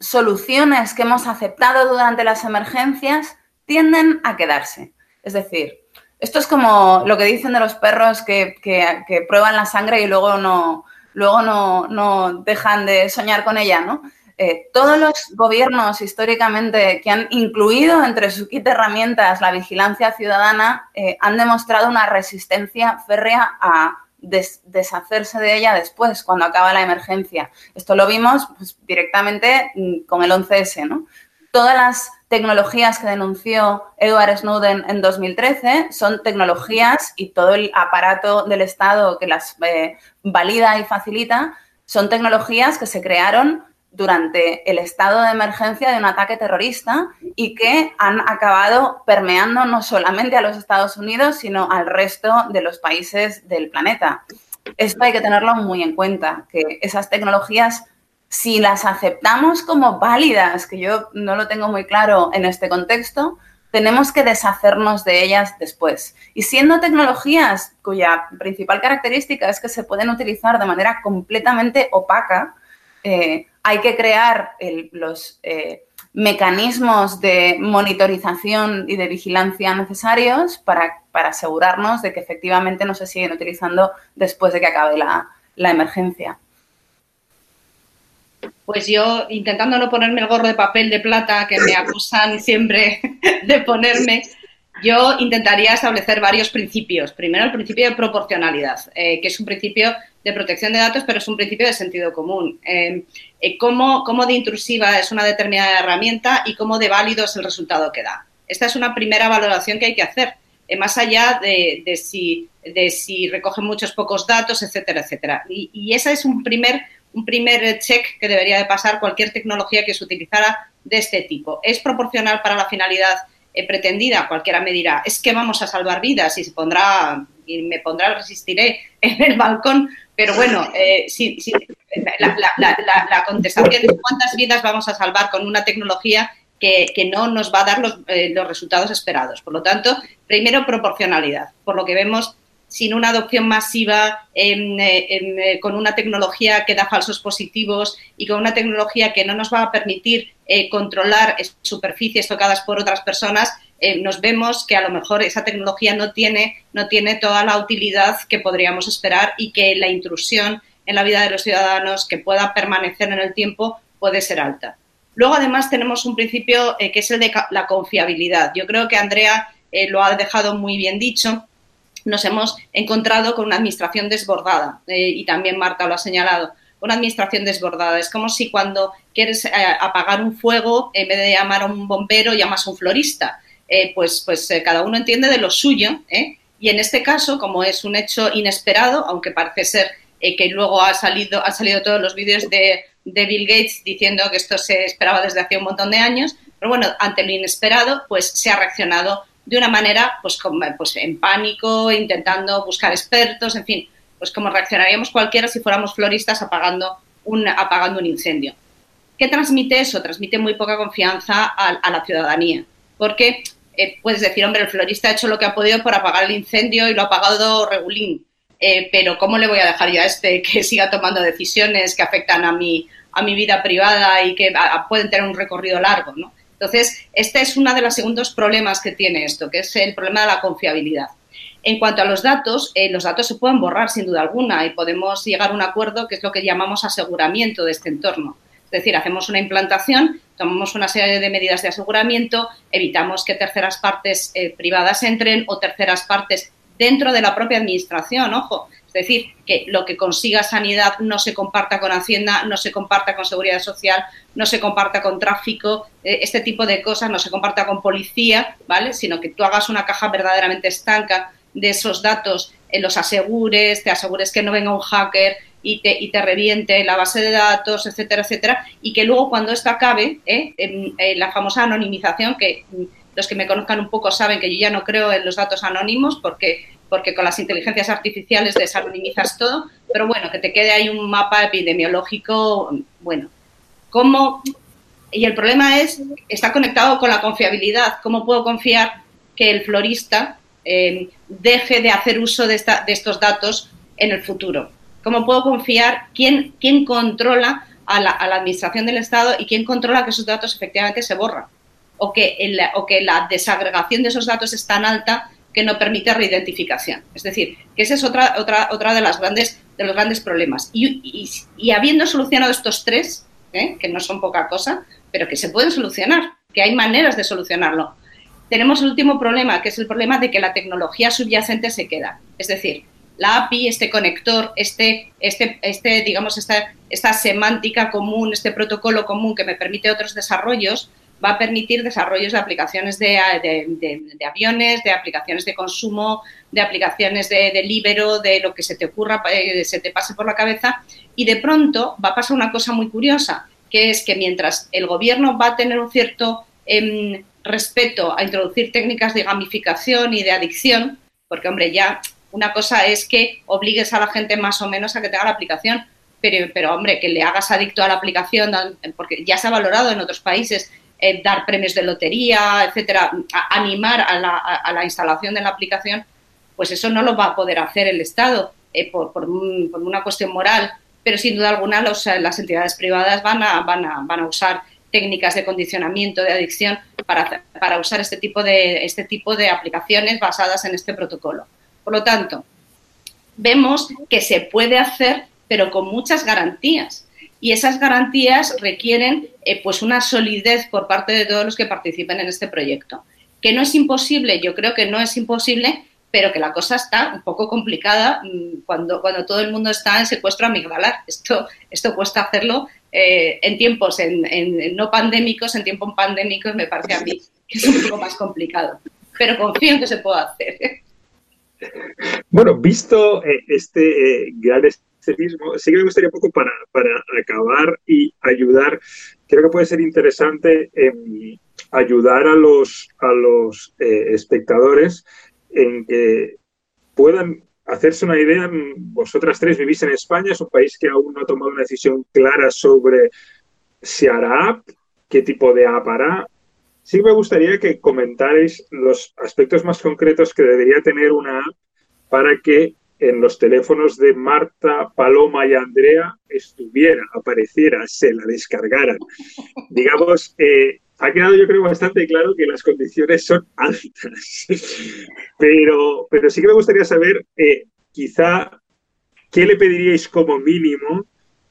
soluciones que hemos aceptado durante las emergencias tienden a quedarse. Es decir, esto es como lo que dicen de los perros que, prueban la sangre y luego no, luego no, no dejan de soñar con ella, ¿no? Eh, todos los gobiernos históricamente que han incluido entre su kit de herramientas la vigilancia ciudadana eh, han demostrado una resistencia férrea a deshacerse de ella después, cuando acaba la emergencia. Esto lo vimos pues, directamente mm, con el 11S. ¿no? Todas las tecnologías que denunció Edward Snowden en 2013 son tecnologías y todo el aparato del Estado que las eh, valida y facilita son tecnologías que se crearon durante el estado de emergencia de un ataque terrorista y que han acabado permeando no solamente a los Estados Unidos, sino al resto de los países del planeta. Esto hay que tenerlo muy en cuenta, que esas tecnologías, si las aceptamos como válidas, que yo no lo tengo muy claro en este contexto, tenemos que deshacernos de ellas después. Y siendo tecnologías cuya principal característica es que se pueden utilizar de manera completamente opaca, eh, hay que crear los eh, mecanismos de monitorización y de vigilancia necesarios para, asegurarnos de que efectivamente no se siguen utilizando después de que acabe la, emergencia. Pues yo, intentando no ponerme el gorro de papel de plata que me acusan siempre de ponerme, Yo intentaría establecer varios principios. Primero, el principio de proporcionalidad, eh, que es un principio de protección de datos, pero es un principio de sentido común. Eh, eh, cómo, de intrusiva es una determinada herramienta y cómo de válido es el resultado que da. Esta es una primera valoración que hay que hacer, más allá de, si, de si recoge muchos pocos datos, etcétera, etcétera. Y, y ese es un primer, un primer check que debería de pasar cualquier tecnología que se utilizara de este tipo. ¿Es proporcional para la finalidad eh, pretendida? Cualquiera me dirá, es que vamos a salvar vidas y se pondrá y me pondrá resistiré en el balcón, pero bueno, eh, la, contestación es cuántas vidas vamos a salvar con una tecnología que, no nos va a dar los, eh, los resultados esperados. Por lo tanto, primero proporcionalidad. Por lo que vemos, sin una adopción masiva, eh, con una tecnología que da falsos positivos y con una tecnología que no nos va a permitir eh, controlar superficies tocadas por otras personas, eh, nos vemos que a lo mejor esa tecnología no tiene, no tiene toda la utilidad que podríamos esperar y que la intrusión en la vida de los ciudadanos que pueda permanecer en el tiempo puede ser alta. Luego, además, tenemos un principio que es el de la confiabilidad. Yo creo que Andrea lo ha dejado muy bien dicho nos hemos encontrado con una administración desbordada eh, y también Marta lo ha señalado una administración desbordada. Es como si cuando quieres eh, apagar un fuego, en vez de llamar a un bombero, llamas a un florista. Eh, pues pues cada uno entiende de lo suyo. Y en este caso, como es un hecho inesperado, aunque parece ser que luego ha salido, han salido todos los vídeos de, de, Bill Gates diciendo que esto se esperaba desde hace un montón de años, pero bueno, ante lo inesperado, pues se ha reaccionado de una manera pues, pues en pánico, intentando buscar expertos, en fin, pues como reaccionaríamos cualquiera si fuéramos floristas apagando un, apagando un incendio. ¿Qué transmite eso? Transmite muy poca confianza a, la ciudadanía, porque eh, puedes decir, hombre, el florista ha hecho lo que ha podido por apagar el incendio y lo ha apagado regulín, eh, pero ¿cómo le voy a dejar yo a este que siga tomando decisiones que afectan a mi, a mi vida privada y que pueden tener un recorrido largo, ¿no? Entonces, este es uno de los segundos problemas que tiene esto, que es el problema de la confiabilidad. En cuanto a los datos, eh, los datos se pueden borrar sin duda alguna y podemos llegar a un acuerdo que es lo que llamamos aseguramiento de este entorno. Es decir, hacemos una implantación, tomamos una serie de medidas de aseguramiento, evitamos que terceras partes eh, privadas entren o terceras partes dentro de la propia administración, ojo, es decir, que lo que consiga sanidad no se comparta con Hacienda, no se comparta con Seguridad Social, no se comparta con tráfico, eh, este tipo de cosas no se comparta con policía, ¿vale? Sino que tú hagas una caja verdaderamente estanca de esos datos, en los asegures, te asegures que no venga un hacker y te, y te reviente la base de datos, etcétera, etcétera, y que luego cuando esto acabe, ¿eh? en, la famosa anonimización, que los que me conozcan un poco saben que yo ya no creo en los datos anónimos porque porque con las inteligencias artificiales desanonimizas todo, pero bueno, que te quede ahí un mapa epidemiológico, bueno, ¿cómo? Y el problema es, está conectado con la confiabilidad. ¿Cómo puedo confiar que el florista eh, deje de hacer uso de, esta, de, estos datos en el futuro? ¿Cómo puedo confiar quién, quién controla a la, a la, administración del Estado y quién controla que esos datos efectivamente se borran? O que, o que la desagregación de esos datos es tan alta que no permite reidentificación. Es decir, que esa es otra, otra, otra de, las grandes, de los grandes problemas. Y, y, habiendo solucionado estos tres, ¿eh? que no son poca cosa, pero que se pueden solucionar, que hay maneras de solucionarlo, tenemos el último problema, que es el problema de que la tecnología subyacente se queda. Es decir, la API, este conector, este, este, este digamos, esta, esta semántica común, este protocolo común que me permite otros desarrollos, va a permitir desarrollos de aplicaciones de, aviones, de aplicaciones de consumo, de aplicaciones de, libero, de lo que se te ocurra, eh, se te pase por la cabeza. Y de pronto va a pasar una cosa muy curiosa, que es que mientras el gobierno va a tener un cierto em, respeto a introducir técnicas de gamificación y de adicción, porque, hombre, ya una cosa es que obligues a la gente más o menos a que tenga la aplicación, pero, hombre, que le hagas adicto a la aplicación, porque ya se ha valorado en otros países eh, dar premios de lotería, etcétera, animar a la, instalación de la aplicación, pues eso no lo va a poder hacer el Estado eh, por, una cuestión moral, pero sin duda alguna eh, las entidades privadas van a, van, a, van a usar técnicas de condicionamiento de adicción para, para usar este tipo, de, este tipo de aplicaciones basadas en este protocolo. Por lo tanto, vemos que se puede hacer, pero con muchas garantías y esas garantías requieren eh, pues una solidez por parte de todos los que participen en este proyecto. Que no es imposible, yo creo que no es imposible, pero que la cosa está un poco complicada mm, cuando, cuando todo el mundo está en secuestro amigdalar. Esto, esto cuesta hacerlo eh, en tiempos en, no pandémicos, en tiempos pandémicos me parece a mí que es un poco más complicado. Pero confío en que se pueda hacer. Bueno, visto eh, este eh, gran escepticismo, sí que me gustaría un poco para, para acabar y ayudar, creo que puede ser interesante ayudar a los, a los espectadores en que puedan hacerse una idea, vosotras tres vivís en España, es un país que aún no ha tomado una decisión clara sobre si hará app, qué tipo de app hará. Sí me gustaría que comentarais los aspectos más concretos que debería tener una app para que en los teléfonos de Marta, Paloma y Andrea estuviera, apareciera, se la descargaran. Digamos, eh, ha quedado yo creo bastante claro que las condiciones son altas. pero, pero sí que me gustaría saber, eh, quizá, ¿qué le pediríais como mínimo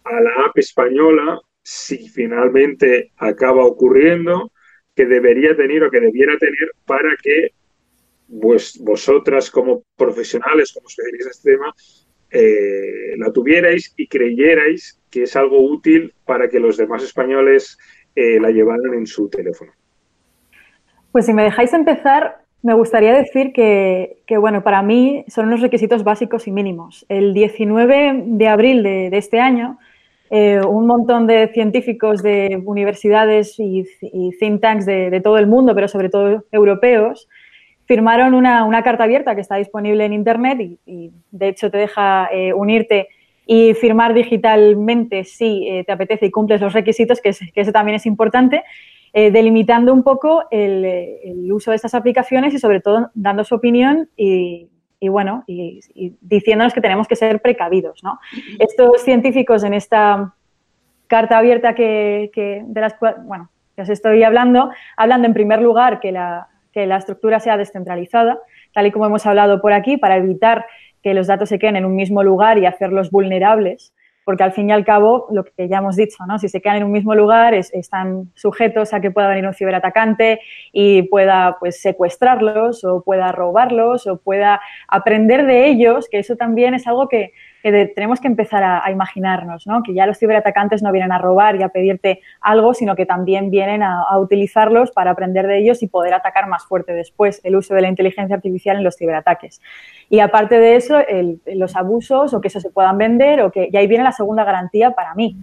a la app española si finalmente acaba ocurriendo que debería tener o que debiera tener para que pues, vosotras como profesionales, como especialistas de este tema, eh, la tuvierais y creyerais que es algo útil para que los demás españoles eh, la llevaran en su teléfono. Pues si me dejáis empezar, me gustaría decir que, bueno, para mí son unos requisitos básicos y mínimos. El 19 de abril de, este año, eh, un montón de científicos de universidades y, think tanks de, todo el mundo, pero sobre todo europeos, firmaron una, carta abierta que está disponible en Internet y, de hecho te deja eh, unirte y firmar digitalmente si eh, te apetece y cumples los requisitos, que, eso también es importante, delimitando un poco el, uso de estas aplicaciones y sobre todo dando su opinión y, bueno, y, diciéndonos que tenemos que ser precavidos. ¿no? Estos científicos en esta carta abierta que, de las bueno, que os estoy hablando, hablando en primer lugar que la, que la estructura sea descentralizada, tal y como hemos hablado por aquí, para evitar que los datos se queden en un mismo lugar y hacerlos vulnerables, porque al fin y al cabo, lo que ya hemos dicho, ¿no? si se quedan en un mismo lugar, están sujetos a que pueda venir un ciberatacante y pueda pues, secuestrarlos o pueda robarlos o pueda aprender de ellos, que eso también es algo que, que tenemos que empezar a, imaginarnos, ¿no? que ya los ciberatacantes no vienen a robar y a pedirte algo, sino que también vienen a, utilizarlos para aprender de ellos y poder atacar más fuerte después, el uso de la inteligencia artificial en los ciberataques. Y aparte de eso, los abusos o que eso se puedan vender, o que, y ahí viene la segunda garantía para mí,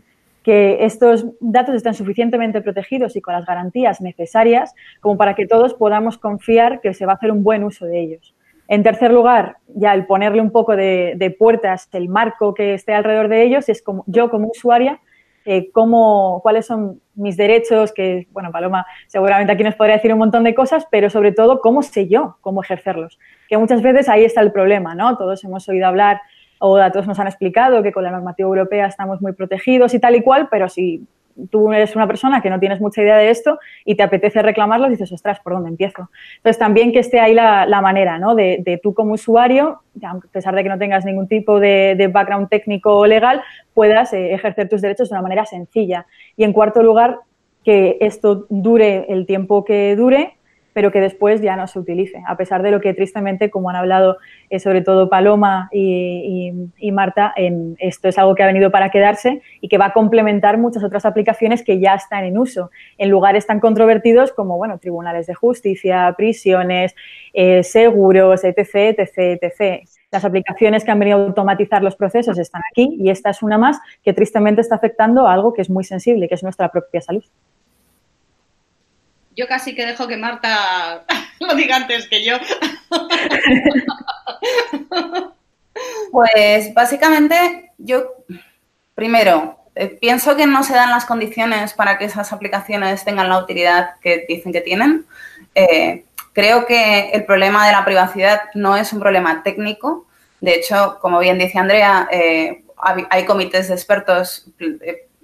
que estos datos estén suficientemente protegidos y con las garantías necesarias como para que todos podamos confiar que se va a hacer un buen uso de ellos. En tercer lugar, ya el ponerle un poco de, puertas, el marco que esté alrededor de ellos, es como yo como usuaria, eh, cómo, cuáles son mis derechos, que, bueno, Paloma seguramente aquí nos podría decir un montón de cosas, pero sobre todo, cómo sé yo cómo ejercerlos. Que muchas veces ahí está el problema, ¿no? Todos hemos oído hablar o a todos nos han explicado que con la normativa europea estamos muy protegidos y tal y cual, pero si tú eres una persona que no tienes mucha idea de esto y te apetece reclamarlo, dices, ostras, ¿por dónde empiezo? Entonces, también que esté ahí la, manera, ¿no? De, tú como usuario, a pesar de que no tengas ningún tipo de, background técnico o legal, puedas eh, ejercer tus derechos de una manera sencilla. Y en cuarto lugar, que esto dure el tiempo que dure, pero que después ya no se utilice, a pesar de lo que tristemente, como han hablado eh, sobre todo Paloma y, Marta, en, esto es algo que ha venido para quedarse y que va a complementar muchas otras aplicaciones que ya están en uso en lugares tan controvertidos como bueno, tribunales de justicia, prisiones, eh, seguros, etc., etc., etc. Las aplicaciones que han venido a automatizar los procesos están aquí y esta es una más que tristemente está afectando a algo que es muy sensible, que es nuestra propia salud yo casi que dejo que Marta lo diga antes que yo. Pues básicamente yo, primero, eh, pienso que no se dan las condiciones para que esas aplicaciones tengan la utilidad que dicen que tienen. Eh, creo que el problema de la privacidad no es un problema técnico. De hecho, como bien dice Andrea, eh, hay comités de expertos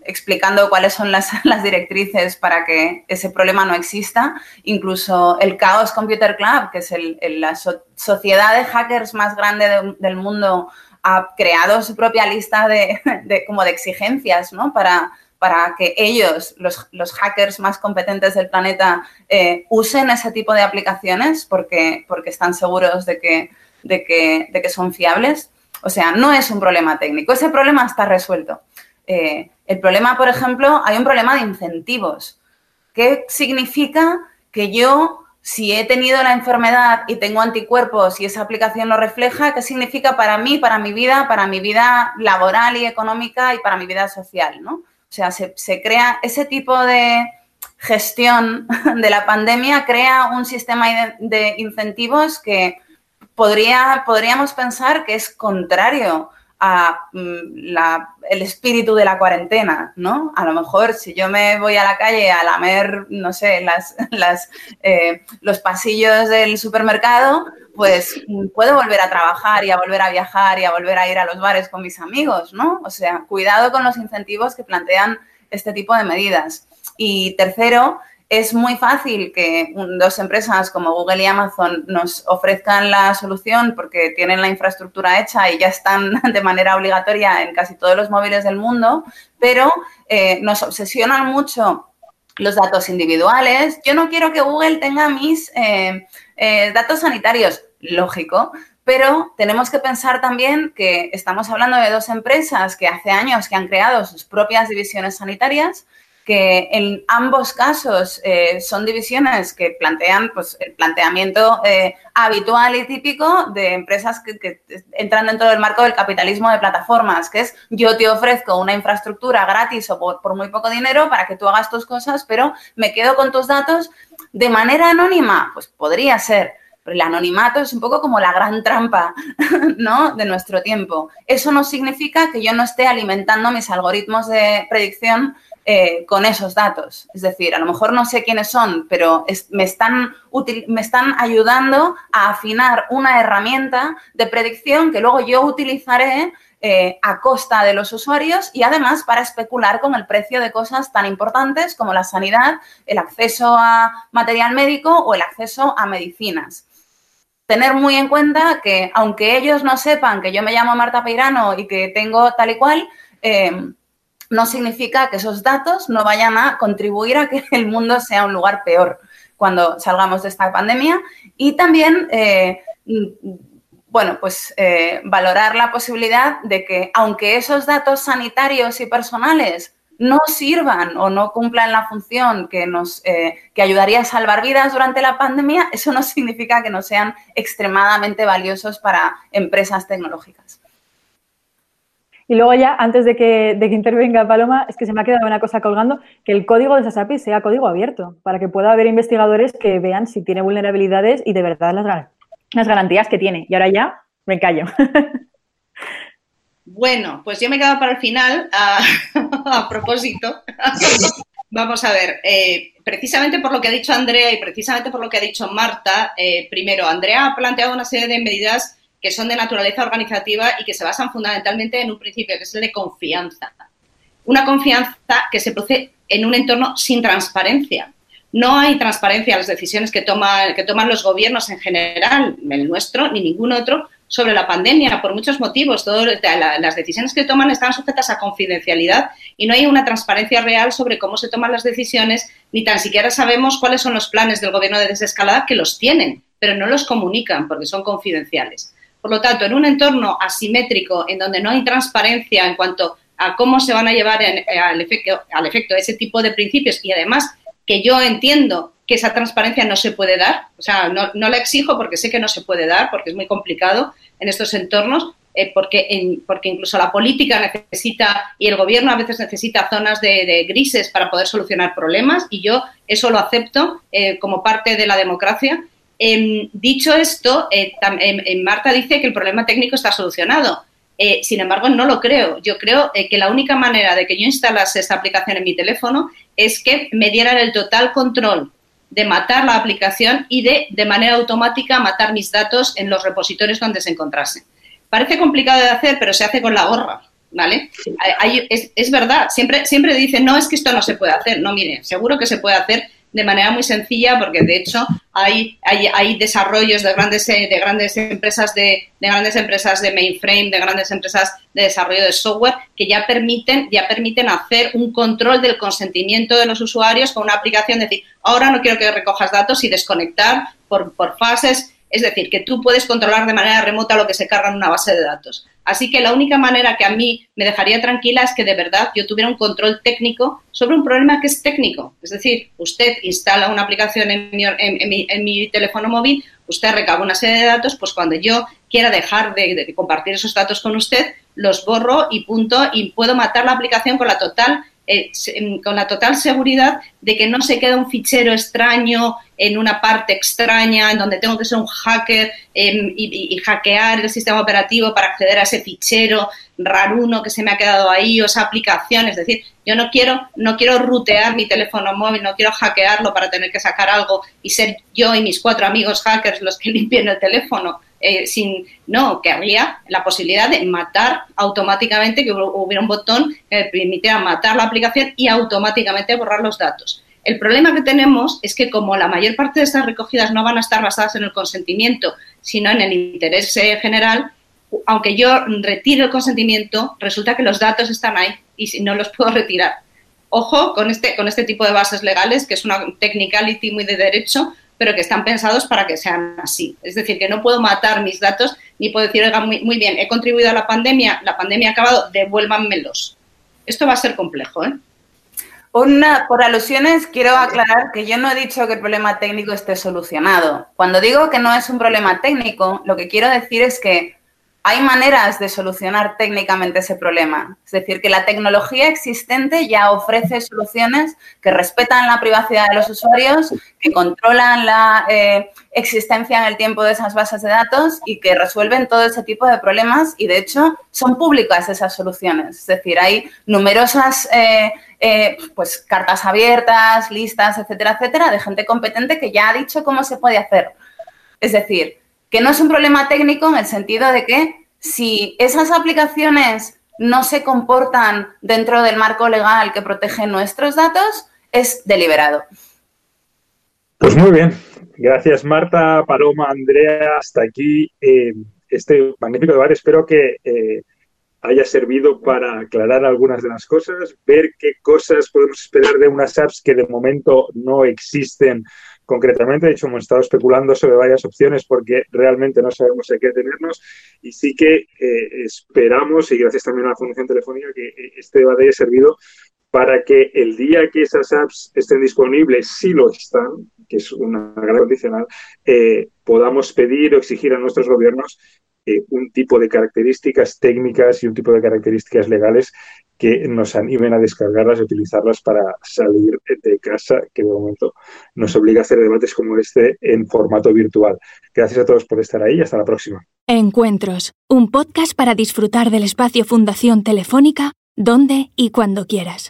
explicando cuáles son las, directrices para que ese problema no exista. Incluso el Chaos Computer Club, que es la sociedad de hackers más grande del mundo, ha creado su propia lista de, como de exigencias ¿no? para, para que ellos, los, hackers más competentes del planeta, eh, usen ese tipo de aplicaciones porque, porque están seguros de que, de, que, de que son fiables. O sea, no es un problema técnico, ese problema está resuelto. Eh, el problema, por ejemplo, hay un problema de incentivos. ¿Qué significa que yo, si he tenido la enfermedad y tengo anticuerpos y esa aplicación lo refleja, qué significa para mí, para mi vida, para mi vida laboral y económica y para mi vida social? ¿no? O sea, se, crea ese tipo de gestión de la pandemia, crea un sistema de, incentivos que podría, podríamos pensar que es contrario a mm, el espíritu de la cuarentena, ¿no? A lo mejor si yo me voy a la calle a lamer, no sé, las, las, eh, los pasillos del supermercado, pues puedo volver a trabajar y a volver a viajar y a volver a ir a los bares con mis amigos, ¿no? O sea, cuidado con los incentivos que plantean este tipo de medidas. Y tercero, es muy fácil que dos empresas como Google y Amazon nos ofrezcan la solución porque tienen la infraestructura hecha y ya están de manera obligatoria en casi todos los móviles del mundo, pero eh, nos obsesionan mucho los datos individuales. Yo no quiero que Google tenga mis eh, eh, datos sanitarios lógico, pero tenemos que pensar también que estamos hablando de dos empresas que hace años que han creado sus propias divisiones sanitarias, que en ambos casos eh, son divisiones que plantean pues, el planteamiento eh, habitual y típico de empresas que, entran dentro del marco del capitalismo de plataformas, que es yo te ofrezco una infraestructura gratis o por muy poco dinero para que tú hagas tus cosas, pero me quedo con tus datos de manera anónima. Pues podría ser el anonimato es un poco como la gran trampa, ¿no? De nuestro tiempo. Eso no significa que yo no esté alimentando mis algoritmos de predicción eh, con esos datos. Es decir, a lo mejor no sé quiénes son, pero me, están me están ayudando a afinar una herramienta de predicción que luego yo utilizaré eh, a costa de los usuarios y además para especular con el precio de cosas tan importantes como la sanidad, el acceso a material médico o el acceso a medicinas tener muy en cuenta que aunque ellos no sepan que yo me llamo Marta Peirano y que tengo tal y cual, eh, no significa que esos datos no vayan a contribuir a que el mundo sea un lugar peor cuando salgamos de esta pandemia. Y también, eh, bueno, pues eh, valorar la posibilidad de que aunque esos datos sanitarios y personales no sirvan o no cumplan la función que nos eh, que ayudaría a salvar vidas durante la pandemia, eso no significa que no sean extremadamente valiosos para empresas tecnológicas. Y luego ya, antes de que, de que, intervenga Paloma, es que se me ha quedado una cosa colgando, que el código de esas APIs sea código abierto, para que pueda haber investigadores que vean si tiene vulnerabilidades y de verdad las, las garantías que tiene. Y ahora ya me callo. Bueno, pues yo me he quedado para el final a, propósito. Vamos a ver, eh, precisamente por lo que ha dicho Andrea y precisamente por lo que ha dicho Marta, eh, primero, Andrea ha planteado una serie de medidas que son de naturaleza organizativa y que se basan fundamentalmente en un principio, que es el de confianza. Una confianza que se produce en un entorno sin transparencia. No hay transparencia en las decisiones que, que toman los gobiernos en general, el nuestro ni ningún otro, sobre la pandemia por muchos motivos. Todas las decisiones que toman están sujetas a confidencialidad y no hay una transparencia real sobre cómo se toman las decisiones, ni tan siquiera sabemos cuáles son los planes del gobierno de desescalada que los tienen, pero no los comunican porque son confidenciales. Por lo tanto, en un entorno asimétrico en donde no hay transparencia en cuanto a cómo se van a llevar al, efecto, al efecto ese tipo de principios y además que yo entiendo que esa transparencia no se puede dar, o sea, no, la exijo porque sé que no se puede dar, porque es muy complicado en estos entornos, eh, porque, porque incluso la política necesita y el gobierno a veces necesita zonas de, grises para poder solucionar problemas y yo eso lo acepto eh, como parte de la democracia. Em, dicho esto, eh, em, Marta dice que el problema técnico está solucionado. Sin embargo, no lo creo. Yo creo que la única manera de que yo instalase esta aplicación en mi teléfono es que me dieran el total control de matar la aplicación y de, de manera automática, matar mis datos en los repositorios donde se encontrasen. Parece complicado de hacer, pero se hace con la gorra, ¿vale? es, verdad, siempre, siempre dicen, no, es que esto no se puede hacer. No, mire, seguro que se puede hacer de manera muy sencilla, porque de hecho hay, hay, desarrollos de grandes, de grandes empresas de, de, grandes empresas de mainframe, de grandes empresas de desarrollo de software que ya permiten, ya permiten hacer un control del consentimiento de los usuarios con una aplicación, decir, ahora no quiero que recojas datos y desconectar por, por fases es decir, que tú puedes controlar de manera remota lo que se carga en una base de datos. Así que la única manera que a mí me dejaría tranquila es que de verdad yo tuviera un control técnico sobre un problema que es técnico. Es decir, usted instala una aplicación en mi, teléfono móvil, usted recaba una serie de datos, pues cuando yo quiera dejar de compartir esos datos con usted, los borro y punto, y puedo matar la aplicación con la total eh, con la total seguridad de que no se queda un fichero extraño en una parte extraña, en donde tengo que ser un hacker em, y, hackear el sistema operativo para acceder a ese fichero raruno que se me ha quedado ahí o esa aplicación. Es decir, yo no quiero, no quiero rutear mi teléfono móvil, no quiero hackearlo para tener que sacar algo y ser yo y mis cuatro amigos hackers los que limpien el teléfono. Eh, sin, no, querría la posibilidad de matar automáticamente, que hubiera un botón que permitiera matar la aplicación y automáticamente borrar los datos. El problema que tenemos es que como la mayor parte de estas recogidas no van a estar basadas en el consentimiento, sino en el interés eh, general, aunque yo retire el consentimiento, resulta que los datos están ahí y si no los puedo retirar. Ojo con este, con este tipo de bases legales, que es una technicality muy de derecho, pero que están pensados para que sean así. Es decir, que no puedo matar mis datos ni puedo decir, oiga, muy, bien, he contribuido a la pandemia, la pandemia ha acabado, devuélvanmelos. Esto va a ser complejo, ¿eh? Una, por alusiones, quiero aclarar que yo no he dicho que el problema técnico esté solucionado. Cuando digo que no es un problema técnico, lo que quiero decir es que hay maneras de solucionar técnicamente ese problema. Es decir, que la tecnología existente ya ofrece soluciones que respetan la privacidad de los usuarios, que controlan la eh, existencia en el tiempo de esas bases de datos y que resuelven todo ese tipo de problemas y, de hecho, son públicas esas soluciones. Es decir, hay numerosas eh, eh, pues, cartas abiertas, listas, etcétera, etcétera, de gente competente que ya ha dicho cómo se puede hacer. Es decir, que no es un problema técnico en el sentido de que si esas aplicaciones no se comportan dentro del marco legal que protege nuestros datos, es deliberado. Pues muy bien. Gracias Marta, Paloma, Andrea. Hasta aquí eh, este magnífico debate. Espero que eh, haya servido para aclarar algunas de las cosas, ver qué cosas podemos esperar de unas apps que de momento no existen concretamente. De hecho, hemos estado especulando sobre varias opciones porque realmente no sabemos a qué tenernos y sí que eh, esperamos, y gracias también a la Fundación Telefónica, que eh, este debate haya servido para que el día que esas apps estén disponibles, si lo están, que es una gran condicional, eh, podamos pedir o exigir a nuestros gobiernos un tipo de características técnicas y un tipo de características legales que nos animen a descargarlas y utilizarlas para salir de casa, que de momento nos obliga a hacer debates como este en formato virtual. Gracias a todos por estar ahí y hasta la próxima. Encuentros, un podcast para disfrutar del espacio Fundación Telefónica, donde y cuando quieras.